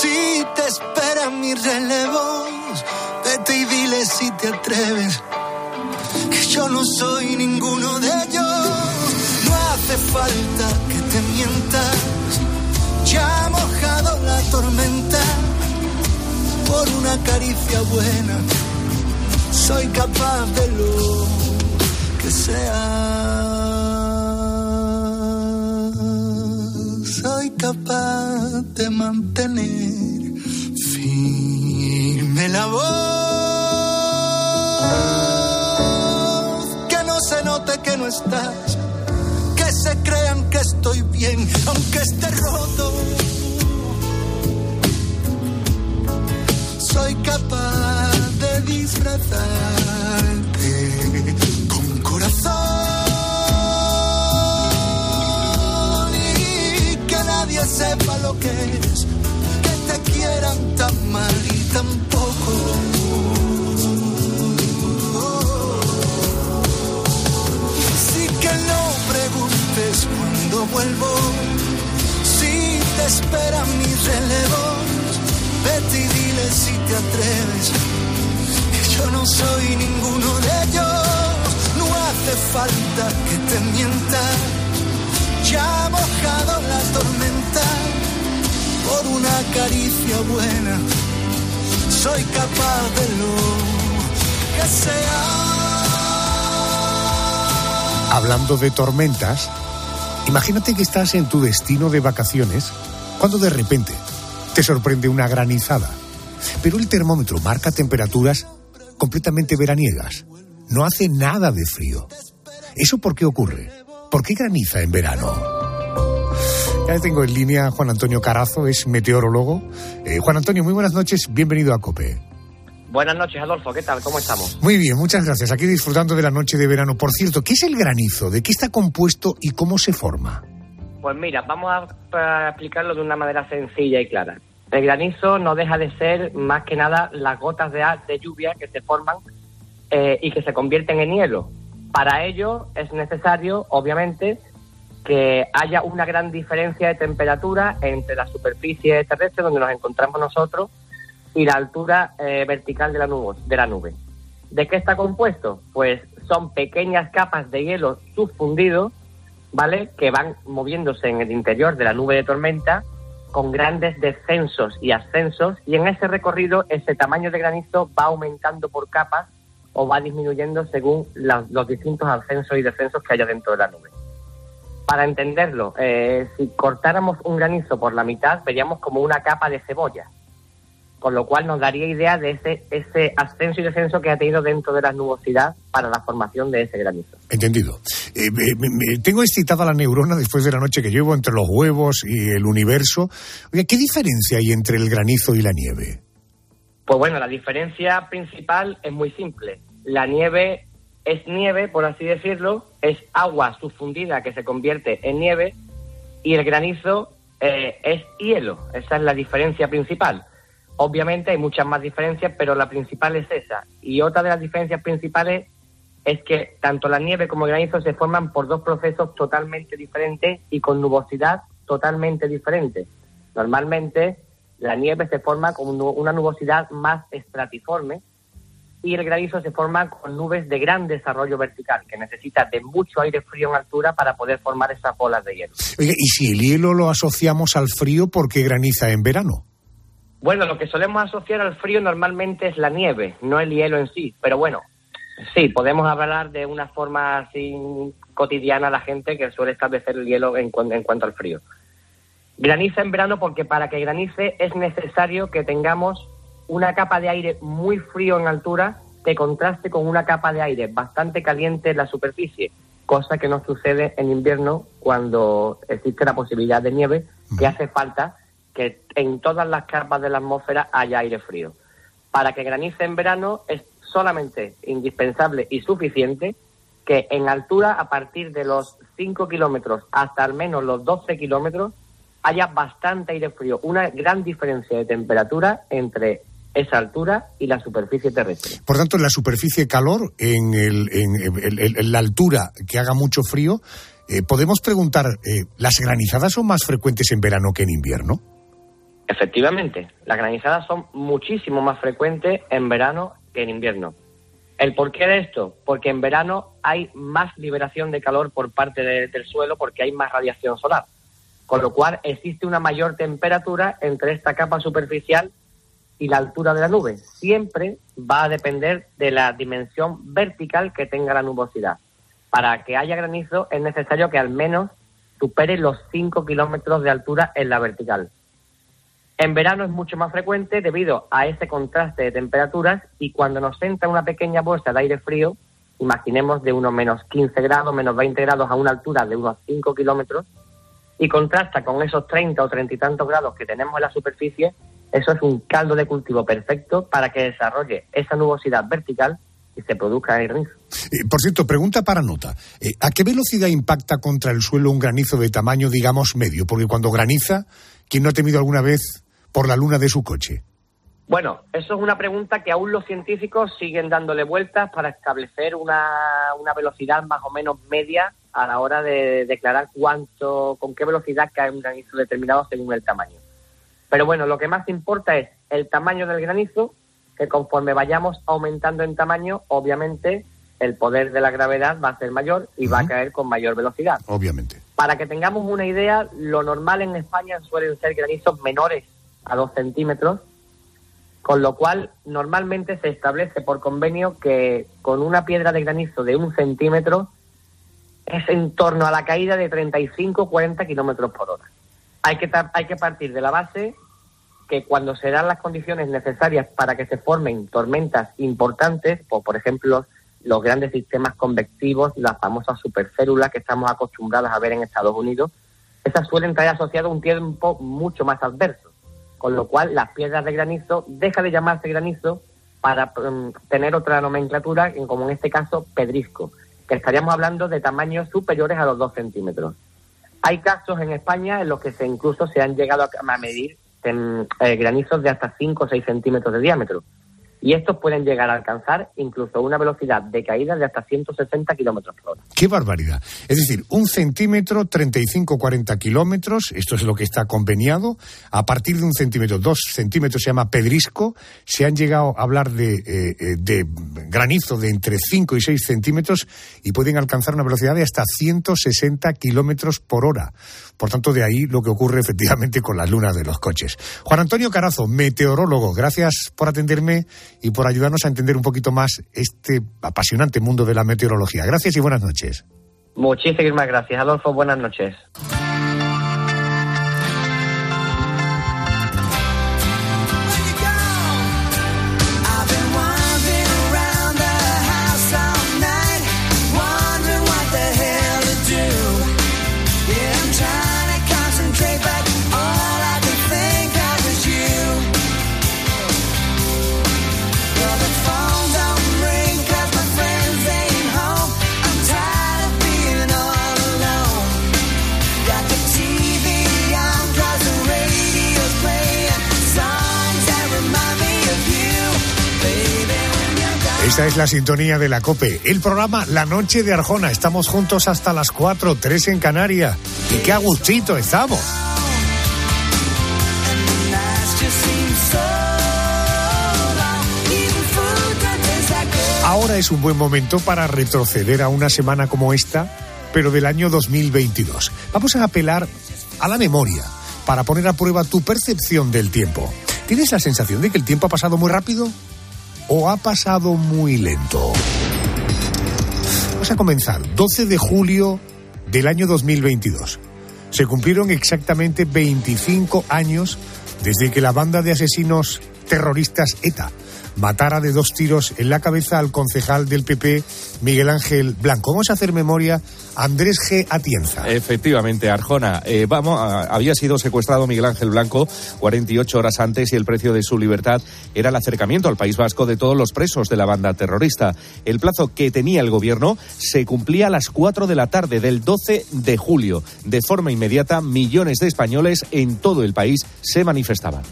Si te esperan mis relevos, vete y dile si te atreves. Yo no soy ninguno de ellos. No hace falta que te mientas. Ya ha mojado la tormenta por una caricia buena soy capaz de lo que sea. Soy capaz de mantener firme la voz. Se note que no estás. Que se crean que estoy bien, aunque esté roto. soy capaz de disfrazarte con corazón y que nadie sepa lo que es que te quieran tan mal y tan cuándo vuelvo, si te esperan mis relevos, vete y dile si te atreves, que yo no soy ninguno de ellos, no hace falta que te mienta, ya ha mojado la tormenta por una caricia buena, soy capaz de lo que sea. Hablando de tormentas, imagínate que estás en tu destino de vacaciones cuando de repente te sorprende una granizada. Pero el termómetro marca temperaturas completamente veraniegas. No hace nada de frío. ¿Eso por qué ocurre? ¿Por qué graniza en verano? Ya tengo en línea a Juan Antonio Carazo, es meteorólogo. Eh, Juan Antonio, muy buenas noches, bienvenido a COPE. Buenas noches, Adolfo. ¿Qué tal? ¿Cómo estamos? Muy bien, muchas gracias. Aquí disfrutando de la noche de verano. Por cierto, ¿qué es el granizo? ¿De qué está compuesto y cómo se forma? Pues mira, vamos a, explicarlo de una manera sencilla y clara. El granizo no deja de ser más que nada las gotas de lluvia que se forman eh, y que se convierten en hielo. Para ello es necesario, obviamente, que haya una gran diferencia de temperatura entre la superficie terrestre donde nos encontramos nosotros y la altura eh, vertical de la, nube, de la nube. ¿De qué está compuesto? Pues son pequeñas capas de hielo subfundido, ¿vale? Que van moviéndose en el interior de la nube de tormenta con grandes descensos y ascensos y en ese recorrido ese tamaño de granizo va aumentando por capas o va disminuyendo según los distintos ascensos y descensos que haya dentro de la nube. Para entenderlo, eh, si cortáramos un granizo por la mitad, veríamos como una capa de cebolla, con lo cual nos daría idea de ese, ese ascenso y descenso que ha tenido dentro de la nubosidad para la formación de ese granizo. Entendido. Eh, me- me- me- tengo excitada la neurona después de la noche que llevo entre los huevos y el universo. Oye, ¿qué diferencia hay entre el granizo y la nieve? Pues bueno, la diferencia principal es muy simple. La nieve es nieve, por así decirlo, es agua subfundida que se convierte en nieve y el granizo eh, es hielo. Esa es la diferencia principal. Obviamente hay muchas más diferencias, pero la principal es esa. Y otra de las diferencias principales es que tanto la nieve como el granizo se forman por dos procesos totalmente diferentes y con nubosidad totalmente diferente. Normalmente la nieve se forma con una nubosidad más estratiforme y el granizo se forma con nubes de gran desarrollo vertical, que necesita de mucho aire frío en altura para poder formar esas bolas de hielo. Oye, y si el hielo lo asociamos al frío, ¿por qué graniza en verano? Bueno, lo que solemos asociar al frío normalmente es la nieve, no el hielo en sí. Pero bueno, sí, podemos hablar de una forma así cotidiana a la gente que suele establecer el hielo en, en cuanto al frío. Graniza en verano porque para que granice es necesario que tengamos una capa de aire muy frío en altura que contraste con una capa de aire bastante caliente en la superficie, cosa que no sucede en invierno cuando existe la posibilidad de nieve, que hace falta que en todas las capas de la atmósfera haya aire frío. Para que granice en verano es solamente indispensable y suficiente que en altura, a partir de los 5 kilómetros hasta al menos los 12 kilómetros, haya bastante aire frío, una gran diferencia de temperatura entre esa altura y la superficie terrestre. Por tanto, en la superficie calor, en, el- en- la altura que haga mucho frío, eh, podemos preguntar, eh, ¿las granizadas son más frecuentes en verano que en invierno? Efectivamente, las granizadas son muchísimo más frecuentes en verano que en invierno. ¿El porqué de esto? Porque en verano hay más liberación de calor por parte de- del suelo porque hay más radiación solar. Con lo cual existe una mayor temperatura entre esta capa superficial y la altura de la nube. Siempre va a depender de la dimensión vertical que tenga la nubosidad. Para que haya granizo es necesario que al menos supere los 5 kilómetros de altura en la vertical. En verano es mucho más frecuente debido a ese contraste de temperaturas y cuando nos entra una pequeña bolsa de aire frío, imaginemos de unos menos 15 grados, menos 20 grados a una altura de unos 5 kilómetros, y contrasta con esos 30 o 30 y tantos grados que tenemos en la superficie, eso es un caldo de cultivo perfecto para que desarrolle esa nubosidad vertical y se produzca el granizo. Eh, por cierto, pregunta para nota. Eh, ¿A qué velocidad impacta contra el suelo un granizo de tamaño, digamos, medio? Porque cuando graniza, ¿quién no ha temido alguna vez por la luna de su coche? Bueno, eso es una pregunta que aún los científicos siguen dándole vueltas para establecer una, una velocidad más o menos media a la hora de declarar cuánto, con qué velocidad cae un granizo determinado según el tamaño. Pero bueno, lo que más importa es el tamaño del granizo, que conforme vayamos aumentando en tamaño, obviamente el poder de la gravedad va a ser mayor y va a caer con mayor velocidad. Obviamente. Para que tengamos una idea, lo normal en España suelen ser granizos menores a 2 centímetros, con lo cual normalmente se establece por convenio que con una piedra de granizo de un centímetro es en torno a la caída de 35-40 kilómetros por hora. Hay que, hay que partir de la base que cuando se dan las condiciones necesarias para que se formen tormentas importantes, o por ejemplo los grandes sistemas convectivos, las famosas supercélulas que estamos acostumbrados a ver en Estados Unidos, esas suelen traer asociado un tiempo mucho más adverso, con lo cual las piedras de granizo deja de llamarse granizo para mm, tener otra nomenclatura, en- como en este caso pedrisco, que estaríamos hablando de tamaños superiores a los 2 centímetros. Hay casos en España en los que se incluso se han llegado a, medir tem- eh, granizos de hasta 5 o 6 centímetros de diámetro. Y estos pueden llegar a alcanzar incluso una velocidad de caída de hasta 160 kilómetros por hora. ¡Qué barbaridad! Es decir, un centímetro, 35-40 kilómetros, esto es lo que está conveniado. A partir de un centímetro, dos centímetros se llama pedrisco. Se han llegado a hablar de, eh, eh, de granizo de entre 5 y 6 centímetros y pueden alcanzar una velocidad de hasta 160 kilómetros por hora. Por tanto, de ahí lo que ocurre efectivamente con las lunas de los coches. Juan Antonio Carazo, meteorólogo, gracias por atenderme y por ayudarnos a entender un poquito más este apasionante mundo de la meteorología. Gracias y buenas noches. Muchísimas gracias, Adolfo. Buenas noches. Esta es la sintonía de la COPE, el programa La Noche de Arjona. Estamos juntos hasta las 4, 3 en Canarias. Y qué agustito estamos. Ahora es un buen momento para retroceder a una semana como esta, pero del año 2022. Vamos a apelar a la memoria para poner a prueba tu percepción del tiempo. ¿Tienes la sensación de que el tiempo ha pasado muy rápido o ha pasado muy lento? Vamos a comenzar. 12 de julio del año 2022. Se cumplieron exactamente 25 años desde que la banda de asesinos terroristas ETA matara de dos tiros en la cabeza al concejal del PP, Miguel Ángel Blanco. Vamos a hacer memoria a Andrés G. Atienza. Efectivamente, Arjona. Eh, vamos, había sido secuestrado Miguel Ángel Blanco 48 horas antes y el precio de su libertad era el acercamiento al País Vasco de todos los presos de la banda terrorista. El plazo que tenía el gobierno se cumplía a las 4 de la tarde del 12 de julio. De forma inmediata, millones de españoles en todo el país se manifestaban.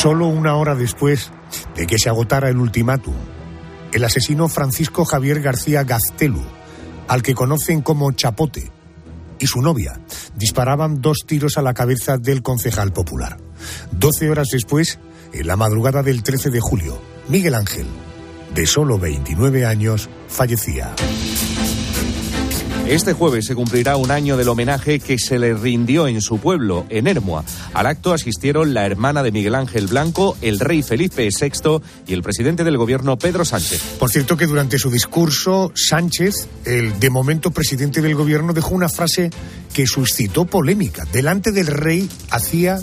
Solo una hora después de que se agotara el ultimátum, el asesino Francisco Javier García Gaztelu, al que conocen como Chapote, y su novia disparaban dos tiros a la cabeza del concejal popular. Doce horas después, en la madrugada del 13 de julio, Miguel Ángel, de solo 29 años, fallecía. Este jueves se cumplirá un año del homenaje que se le rindió en su pueblo, en Hermua. Al acto asistieron la hermana de Miguel Ángel Blanco, el rey Felipe VI y el presidente del gobierno Pedro Sánchez. Por cierto que durante su discurso, Sánchez, el de momento presidente del gobierno, dejó una frase que suscitó polémica. Delante del rey hacía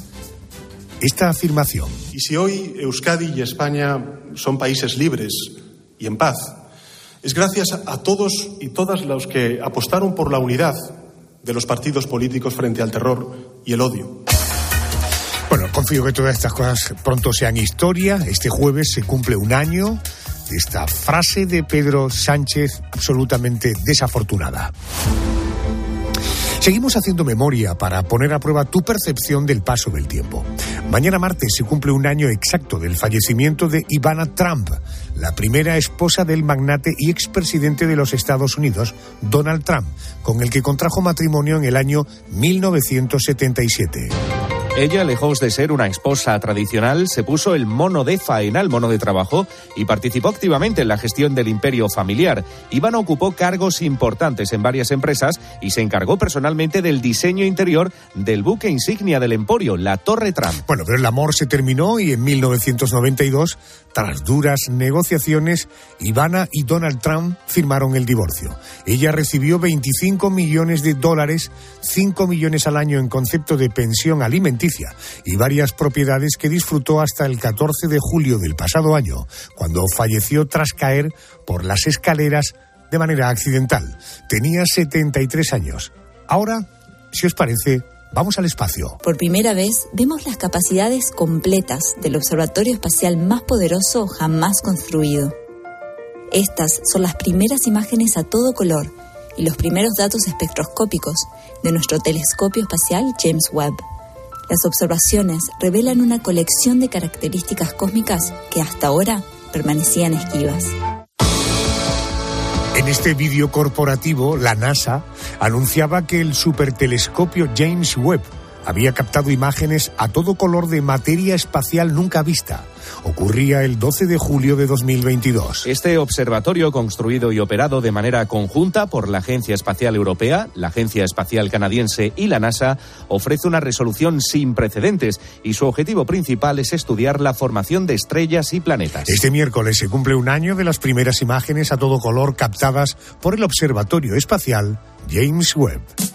esta afirmación. Y si hoy Euskadi y España son países libres y en paz, es gracias a todos y todas los que apostaron por la unidad de los partidos políticos frente al terror y el odio. Bueno, confío que todas estas cosas pronto sean historia. Este jueves se cumple un año de esta frase de Pedro Sánchez absolutamente desafortunada. Seguimos haciendo memoria para poner a prueba tu percepción del paso del tiempo. Mañana martes se cumple un año exacto del fallecimiento de Ivana Trump, la primera esposa del magnate y expresidente de los Estados Unidos, Donald Trump, con el que contrajo matrimonio en el año 1977. Ella, lejos de ser una esposa tradicional, se puso el mono de faena, el mono de trabajo, y participó activamente en la gestión del imperio familiar. Ivana ocupó cargos importantes en varias empresas y se encargó personalmente del diseño interior del buque insignia del emporio, la Torre Trump. Bueno, pero el amor se terminó y en 1992, tras duras negociaciones, Ivana y Donald Trump firmaron el divorcio. Ella recibió 25 millones de dólares, 5 millones al año en concepto de pensión alimenticia y varias propiedades que disfrutó hasta el 14 de julio del pasado año, cuando falleció tras caer por las escaleras de manera accidental. Tenía 73 años. Ahora, si os parece, Vamos al espacio. Por primera vez vemos las capacidades completas del observatorio espacial más poderoso jamás construido. Estas son las primeras imágenes a todo color y los primeros datos espectroscópicos de nuestro telescopio espacial James Webb. Las observaciones revelan una colección de características cósmicas que hasta ahora permanecían esquivas. En este vídeo corporativo, la NASA anunciaba que el supertelescopio James Webb había captado imágenes a todo color de materia espacial nunca vista. Ocurría el 12 de julio de 2022. Este observatorio, construido y operado de manera conjunta por la Agencia Espacial Europea, la Agencia Espacial Canadiense y la NASA, ofrece una resolución sin precedentes y su objetivo principal es estudiar la formación de estrellas y planetas. Este miércoles se cumple un año de las primeras imágenes a todo color captadas por el Observatorio Espacial James Webb.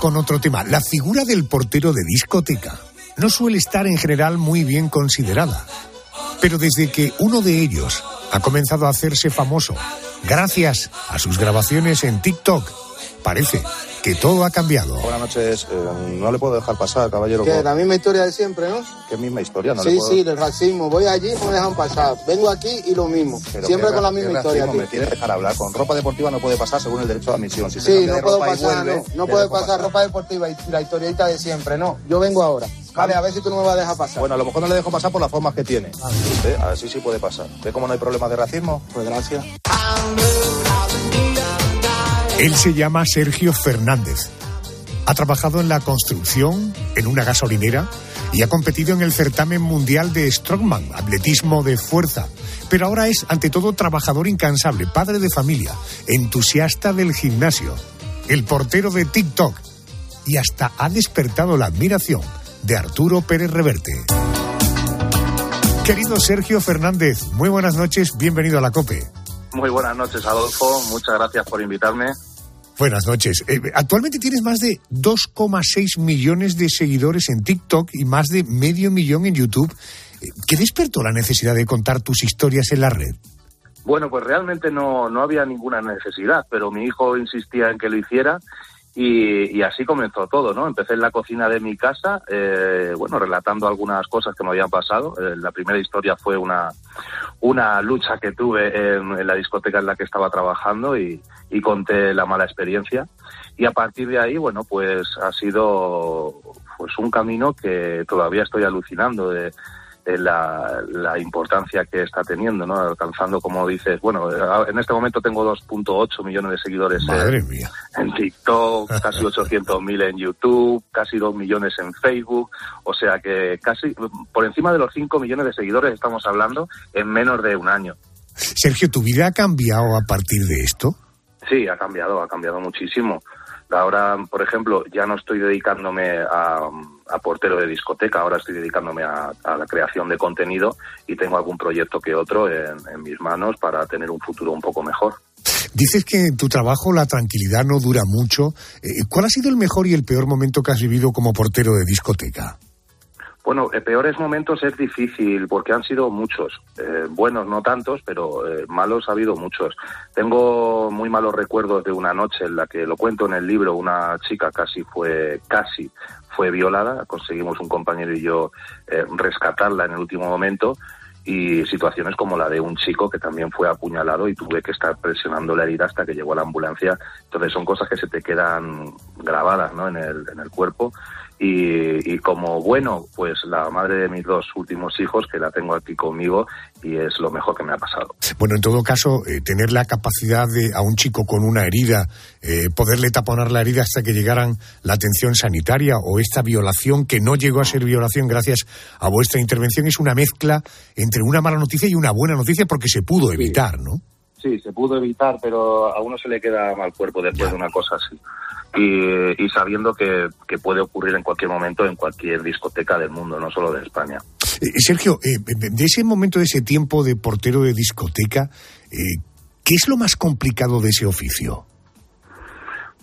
Con otro tema. La figura del portero de discoteca no suele estar en general muy bien considerada. Pero desde que uno de ellos ha comenzado a hacerse famoso, gracias a sus grabaciones en TikTok, parece que todo ha cambiado. Buenas noches. Eh, no le puedo dejar pasar, caballero. Que la misma historia de siempre, ¿no? ¿Qué misma historia? No sí, le puedo... sí, el racismo. Voy allí y no me dejan pasar. Vengo aquí y lo mismo. Pero siempre con la misma historia. racismo. Me quiere dejar hablar. Con ropa deportiva no puede pasar según el derecho de admisión. Si Sí, no de puedo pasar, vuelve, no, no puede pasar ropa deportiva y la historieta de siempre, no. Yo vengo ahora. Vale, a ver si tú no me vas a dejar pasar. Bueno, a lo mejor no le dejo pasar por las formas que tiene. ¿Ve? A ver si sí puede pasar. ¿Ve cómo no hay problema de racismo? Pues gracias. Él se llama Sergio Fernández. Ha trabajado en la construcción, en una gasolinera y ha competido en el certamen mundial de Strongman, atletismo de fuerza. Pero ahora es, ante todo, trabajador incansable, padre de familia, entusiasta del gimnasio, el portero de TikTok y hasta ha despertado la admiración de Arturo Pérez Reverte. Querido Sergio Fernández, muy buenas noches, bienvenido a la COPE. Muy buenas noches, Adolfo. Muchas gracias por invitarme. Buenas noches. Eh, actualmente tienes más de 2,6 millones de seguidores en TikTok y más de medio millón en YouTube. ¿Qué despertó la necesidad de contar tus historias en la red? Bueno, pues realmente no, no había ninguna necesidad, pero mi hijo insistía en que lo hiciera y, así comenzó todo, ¿no? Empecé en la cocina de mi casa, eh, bueno, relatando algunas cosas que me habían pasado. Eh, la primera historia fue una, una lucha que tuve en, la discoteca en la que estaba trabajando y, y conté la mala experiencia. Y a partir de ahí, bueno, pues ha sido pues un camino que todavía estoy alucinando de la, la importancia que está teniendo, ¿no? Alcanzando, como dices, bueno, en este momento tengo 2.8 millones de seguidores en- mía. en TikTok, casi 800.000 en YouTube, casi 2 millones en Facebook, o sea que casi por encima de los 5 millones de seguidores estamos hablando en menos de un año. Sergio, ¿tu vida ha cambiado a partir de esto? Sí, ha cambiado, ha cambiado muchísimo. Ahora, por ejemplo, ya no estoy dedicándome a, a portero de discoteca, ahora estoy dedicándome a, la creación de contenido y tengo algún proyecto que otro en, en mis manos para tener un futuro un poco mejor. Dices que en tu trabajo la tranquilidad no dura mucho. Eh, ¿Cuál ha sido el mejor y el peor momento que has vivido como portero de discoteca? Bueno, en peores momentos es difícil porque han sido muchos. Eh, buenos no tantos, pero eh, malos ha habido muchos. Tengo muy malos recuerdos de una noche en la que lo cuento en el libro, una chica casi fue casi fue violada. Conseguimos un compañero y yo eh, rescatarla en el último momento y situaciones como la de un chico que también fue apuñalado y tuve que estar presionando la herida hasta que llegó a la ambulancia. Entonces son cosas que se te quedan grabadas ¿no? en, el, en el cuerpo. Y, y como bueno, pues la madre de mis dos últimos hijos, que la tengo aquí conmigo, y es lo mejor que me ha pasado. Bueno, en todo caso, eh, tener la capacidad de a un chico con una herida, eh, poderle taponar la herida hasta que llegaran la atención sanitaria o esta violación que no llegó a ser violación gracias a vuestra intervención es una mezcla entre una mala noticia y una buena noticia porque se pudo evitar, ¿no? sí, se pudo evitar, pero a uno se le queda mal cuerpo después de una cosa así. Y, y sabiendo que, que puede ocurrir en cualquier momento en cualquier discoteca del mundo, no solo de España. Eh, Sergio, eh, de ese momento, de ese tiempo de portero de discoteca, eh, ¿qué es lo más complicado de ese oficio?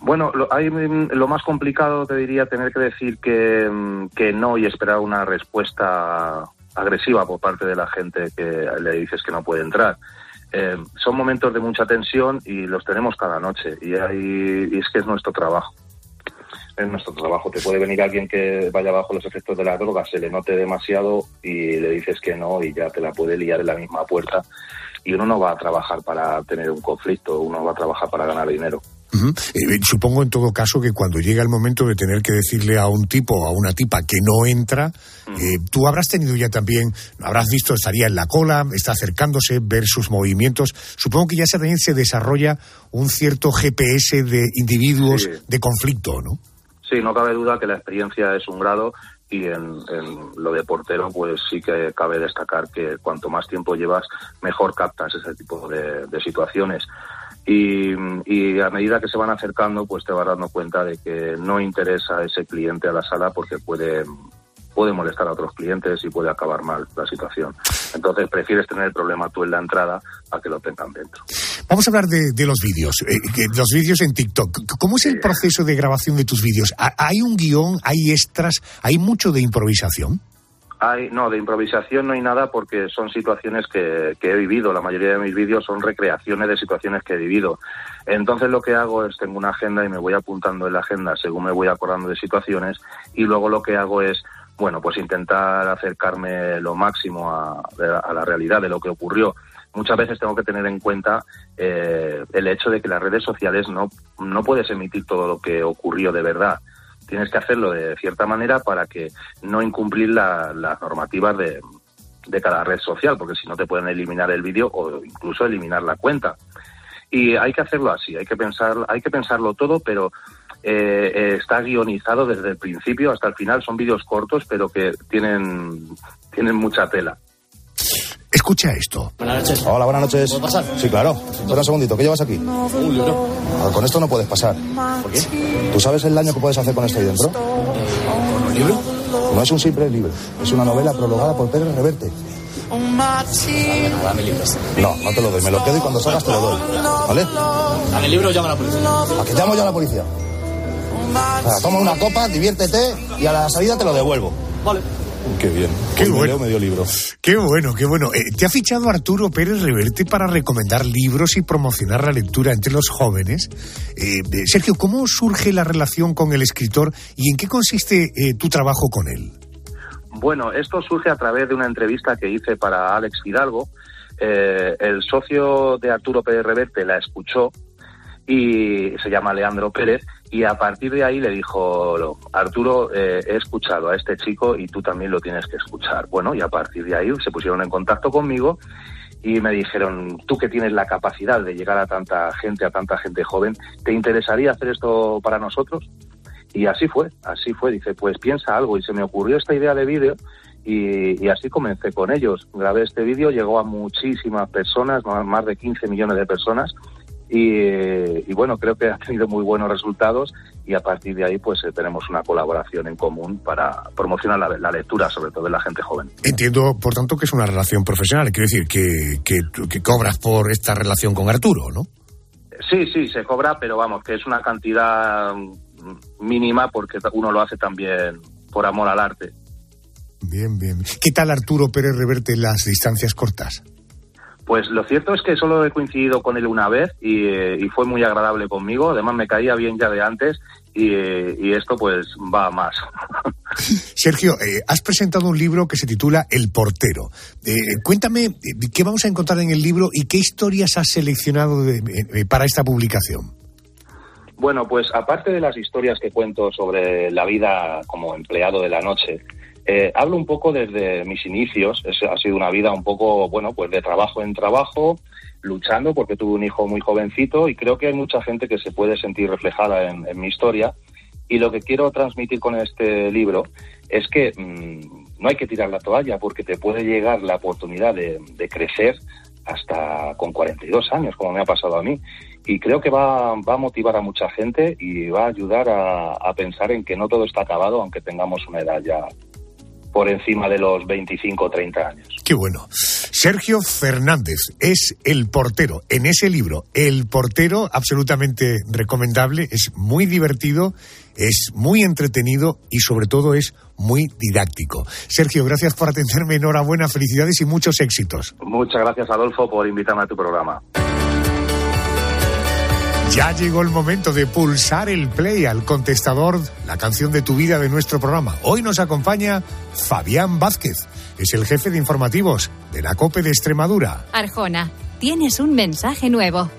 Bueno, lo, hay, mm, lo más complicado te diría tener que decir que, mm, que no y esperar una respuesta agresiva por parte de la gente que le dices que no puede entrar. Eh, son momentos de mucha tensión y los tenemos cada noche y, hay, y es que es nuestro trabajo. Es nuestro trabajo. Te puede venir alguien que vaya bajo los efectos de la droga, se le note demasiado y le dices que no y ya te la puede liar en la misma puerta. Y uno no va a trabajar para tener un conflicto, uno va a trabajar para ganar dinero. Eh, supongo en todo caso que cuando llega el momento de tener que decirle a un tipo o a una tipa que no entra, eh, tú habrás tenido ya también, habrás visto, estaría en la cola, está acercándose, ver sus movimientos. Supongo que ya se- también se desarrolla un cierto GPS de individuos Sí. de conflicto, ¿no? Sí, no cabe duda que la experiencia es un grado y en, en lo de portero pues sí que cabe destacar que cuanto más tiempo llevas mejor captas ese tipo de, de situaciones. Y, y a medida que se van acercando pues te vas dando cuenta de que no interesa ese cliente a la sala porque puede, puede molestar a otros clientes y puede acabar mal la situación. Entonces prefieres tener el problema tú en la entrada a que lo tengan dentro. Vamos a hablar de, de los vídeos, eh, los vídeos en TikTok. ¿Cómo es el proceso de grabación de tus vídeos? ¿Ha- ¿Hay un guion, hay extras, hay mucho de improvisación? Hay, no, de improvisación no hay nada porque son situaciones que, he vivido. La mayoría de mis vídeos son recreaciones de situaciones que he vivido. Entonces lo que hago es tengo una agenda y me voy apuntando en la agenda según me voy acordando de situaciones y luego lo que hago es, bueno, pues intentar acercarme lo máximo a, a la realidad de lo que ocurrió. Muchas veces tengo que tener en cuenta eh, el hecho de que las redes sociales no, no puedes emitir todo lo que ocurrió de verdad tienes que hacerlo de cierta manera para que no incumplir la- las normativas de, cada red social, porque si no te pueden eliminar el vídeo o incluso eliminar la cuenta. Y hay que hacerlo así, hay que pensar, hay que pensarlo todo, pero eh, eh, está guionizado desde el principio hasta el final. Son vídeos cortos, pero que tienen, tienen mucha tela. Escucha esto. Buenas noches. Hola, buenas noches. ¿Puedo pasar? Sí, claro. Espera un segundito, ¿qué llevas aquí? Un libro. Ah, con esto no puedes pasar. ¿Por qué? ¿Tú sabes el daño que puedes hacer con esto ahí dentro? ¿Con un libro? No es un simple libro, es una novela prologada por Pérez Reverte. Libro. No, no te lo doy, me lo quedo y cuando salgas te lo doy. ¿Vale? Dame el libro y llama a la policía. ¿A que llamo yo a la policía? O sea, toma una copa, diviértete y a la salida te lo devuelvo. Vale. Qué bien. Qué Hoy me bueno. leo medio libro. Qué bueno, qué bueno. Eh, ¿Te ha fichado Arturo Pérez Reverte para recomendar libros y promocionar la lectura entre los jóvenes? Eh, eh, Sergio, ¿cómo surge la relación con el escritor y en qué consiste eh, tu trabajo con él? Bueno, esto surge a través de una entrevista que hice para Alex Fidalgo. Eh, el socio de Arturo Pérez Reverte la escuchó y se llama Leandro Pérez y a partir de ahí le dijo Arturo eh, he escuchado a este chico y tú también lo tienes que escuchar bueno y a partir de ahí se pusieron en contacto conmigo y me dijeron tú que tienes la capacidad de llegar a tanta gente a tanta gente joven te interesaría hacer esto para nosotros y así fue así fue. Dice pues piensa algo y se me ocurrió esta idea de vídeo y, y así comencé con ellos. Grabé este vídeo, llegó a muchísimas personas, más de 15 millones de personas, y, y bueno, creo que ha tenido muy buenos resultados y a partir de ahí pues eh, tenemos una colaboración en común para promocionar la, la lectura, sobre todo de la gente joven. Entiendo, por tanto, que es una relación profesional. Quiero decir que, que, que cobras por esta relación con Arturo, ¿no? Sí, sí, se cobra, pero vamos, que es una cantidad mínima porque uno lo hace también por amor al arte. Bien, bien. ¿Qué tal Arturo Pérez Reverte en las distancias cortas? Pues lo cierto es que solo he coincidido con él una vez y, eh, y fue muy agradable conmigo. Además me caía bien ya de antes y, eh, y esto pues va a más. Sergio, eh, has presentado un libro que se titula El portero. Cuéntame qué vamos a encontrar en el libro y qué historias has seleccionado de- para esta publicación. Bueno, pues aparte de las historias que cuento sobre la vida como empleado de la noche, eh, hablo un poco desde mis inicios. Ha sido una vida un poco, bueno, pues de trabajo en trabajo, luchando porque tuve un hijo muy jovencito y creo que hay mucha gente que se puede sentir reflejada en, mi historia. Y lo que quiero transmitir con este libro es que mm, no hay que tirar la toalla porque te puede llegar la oportunidad de, crecer hasta con 42 años, como me ha pasado a mí. Y creo que va, va a motivar a mucha gente y va a ayudar a pensar en que no todo está acabado, aunque tengamos una edad ya por encima de los 25 o 30 años. Qué bueno. Sergio Fernández es el portero. En ese libro, El portero, absolutamente recomendable, es muy divertido, es muy entretenido y sobre todo es muy didáctico. Sergio, gracias por atenderme, enhorabuena, felicidades y muchos éxitos. Muchas gracias, Adolfo, por invitarme a tu programa. Ya llegó el momento de pulsar el play al contestador, la canción de tu vida de nuestro programa. Hoy nos acompaña Fabián Vázquez, es el jefe de informativos de la COPE de Extremadura. Arjona, tienes un mensaje nuevo.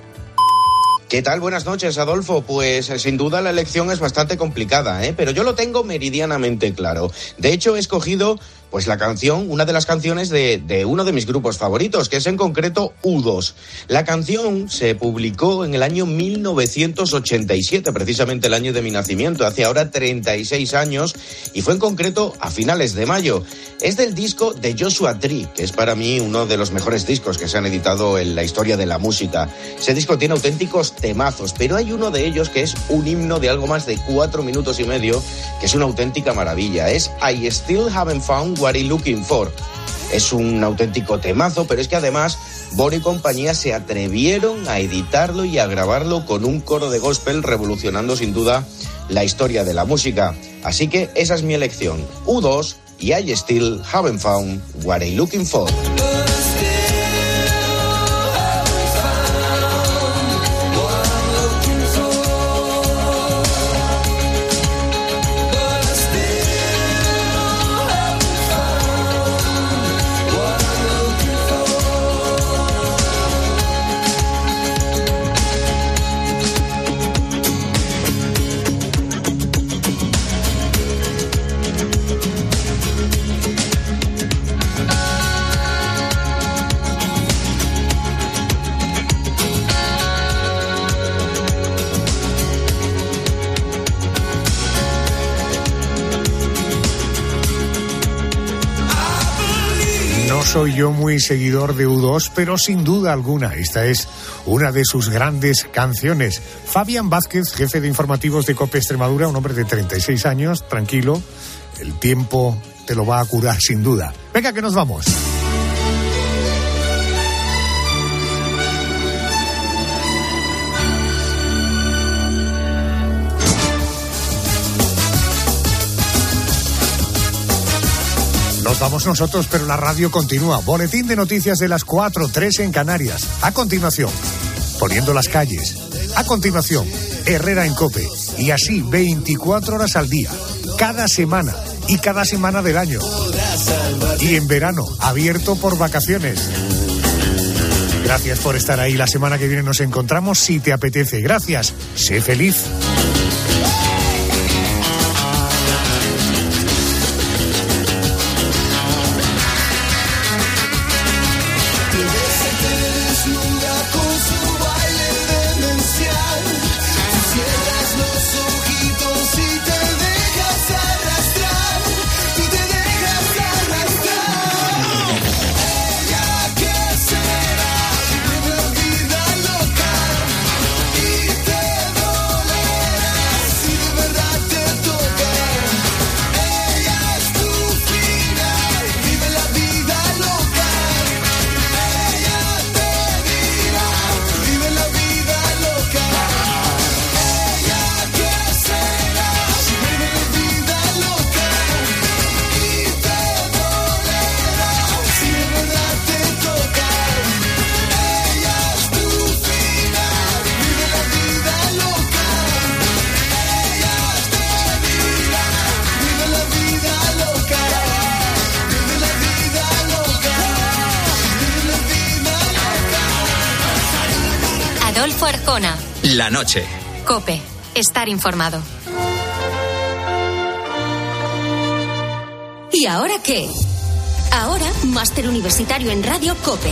¿Qué tal? Buenas noches, Adolfo. Pues eh, sin duda la elección es bastante complicada, ¿eh? pero yo lo tengo meridianamente claro. De hecho, he escogido pues la canción, una de las canciones de, uno de mis grupos favoritos, que es en concreto U2. La canción se publicó en el año 1987, precisamente el año de mi nacimiento, hace ahora 36 años, y fue en concreto a finales de mayo. Es del disco de Joshua Tree, que es para mí uno de los mejores discos que se han editado en la historia de la música. Ese disco tiene auténticos temazos, pero hay uno de ellos que es un himno de algo más de cuatro minutos y medio, que es una auténtica maravilla. Es I Still Haven't Found What I'm Looking For. Es un auténtico temazo, pero es que además Bono y compañía se atrevieron a editarlo y a grabarlo con un coro de gospel revolucionando sin duda la historia de la música. Así que esa es mi elección. U2 y I Still Haven't Found What I'm Looking For. Soy yo muy seguidor de U2, pero sin duda alguna esta es una de sus grandes canciones. Fabián Vázquez, jefe de informativos de COPE Extremadura, un hombre de 36 años, tranquilo, el tiempo te lo va a curar sin duda. Venga, que nos vamos. Vamos nosotros, pero la radio continúa. Boletín de noticias de las 4, 3 en Canarias. A continuación, poniendo las calles. A continuación, Herrera en Cope. Y así 24 horas al día, cada semana y cada semana del año. Y en verano, abierto por vacaciones. Gracias por estar ahí. La semana que viene nos encontramos si te apetece. Gracias. Sé feliz. Noche. Cope. Estar informado. ¿Y ahora qué? Ahora, máster universitario en Radio COPE,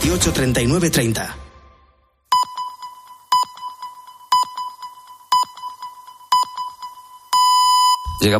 828 39 30.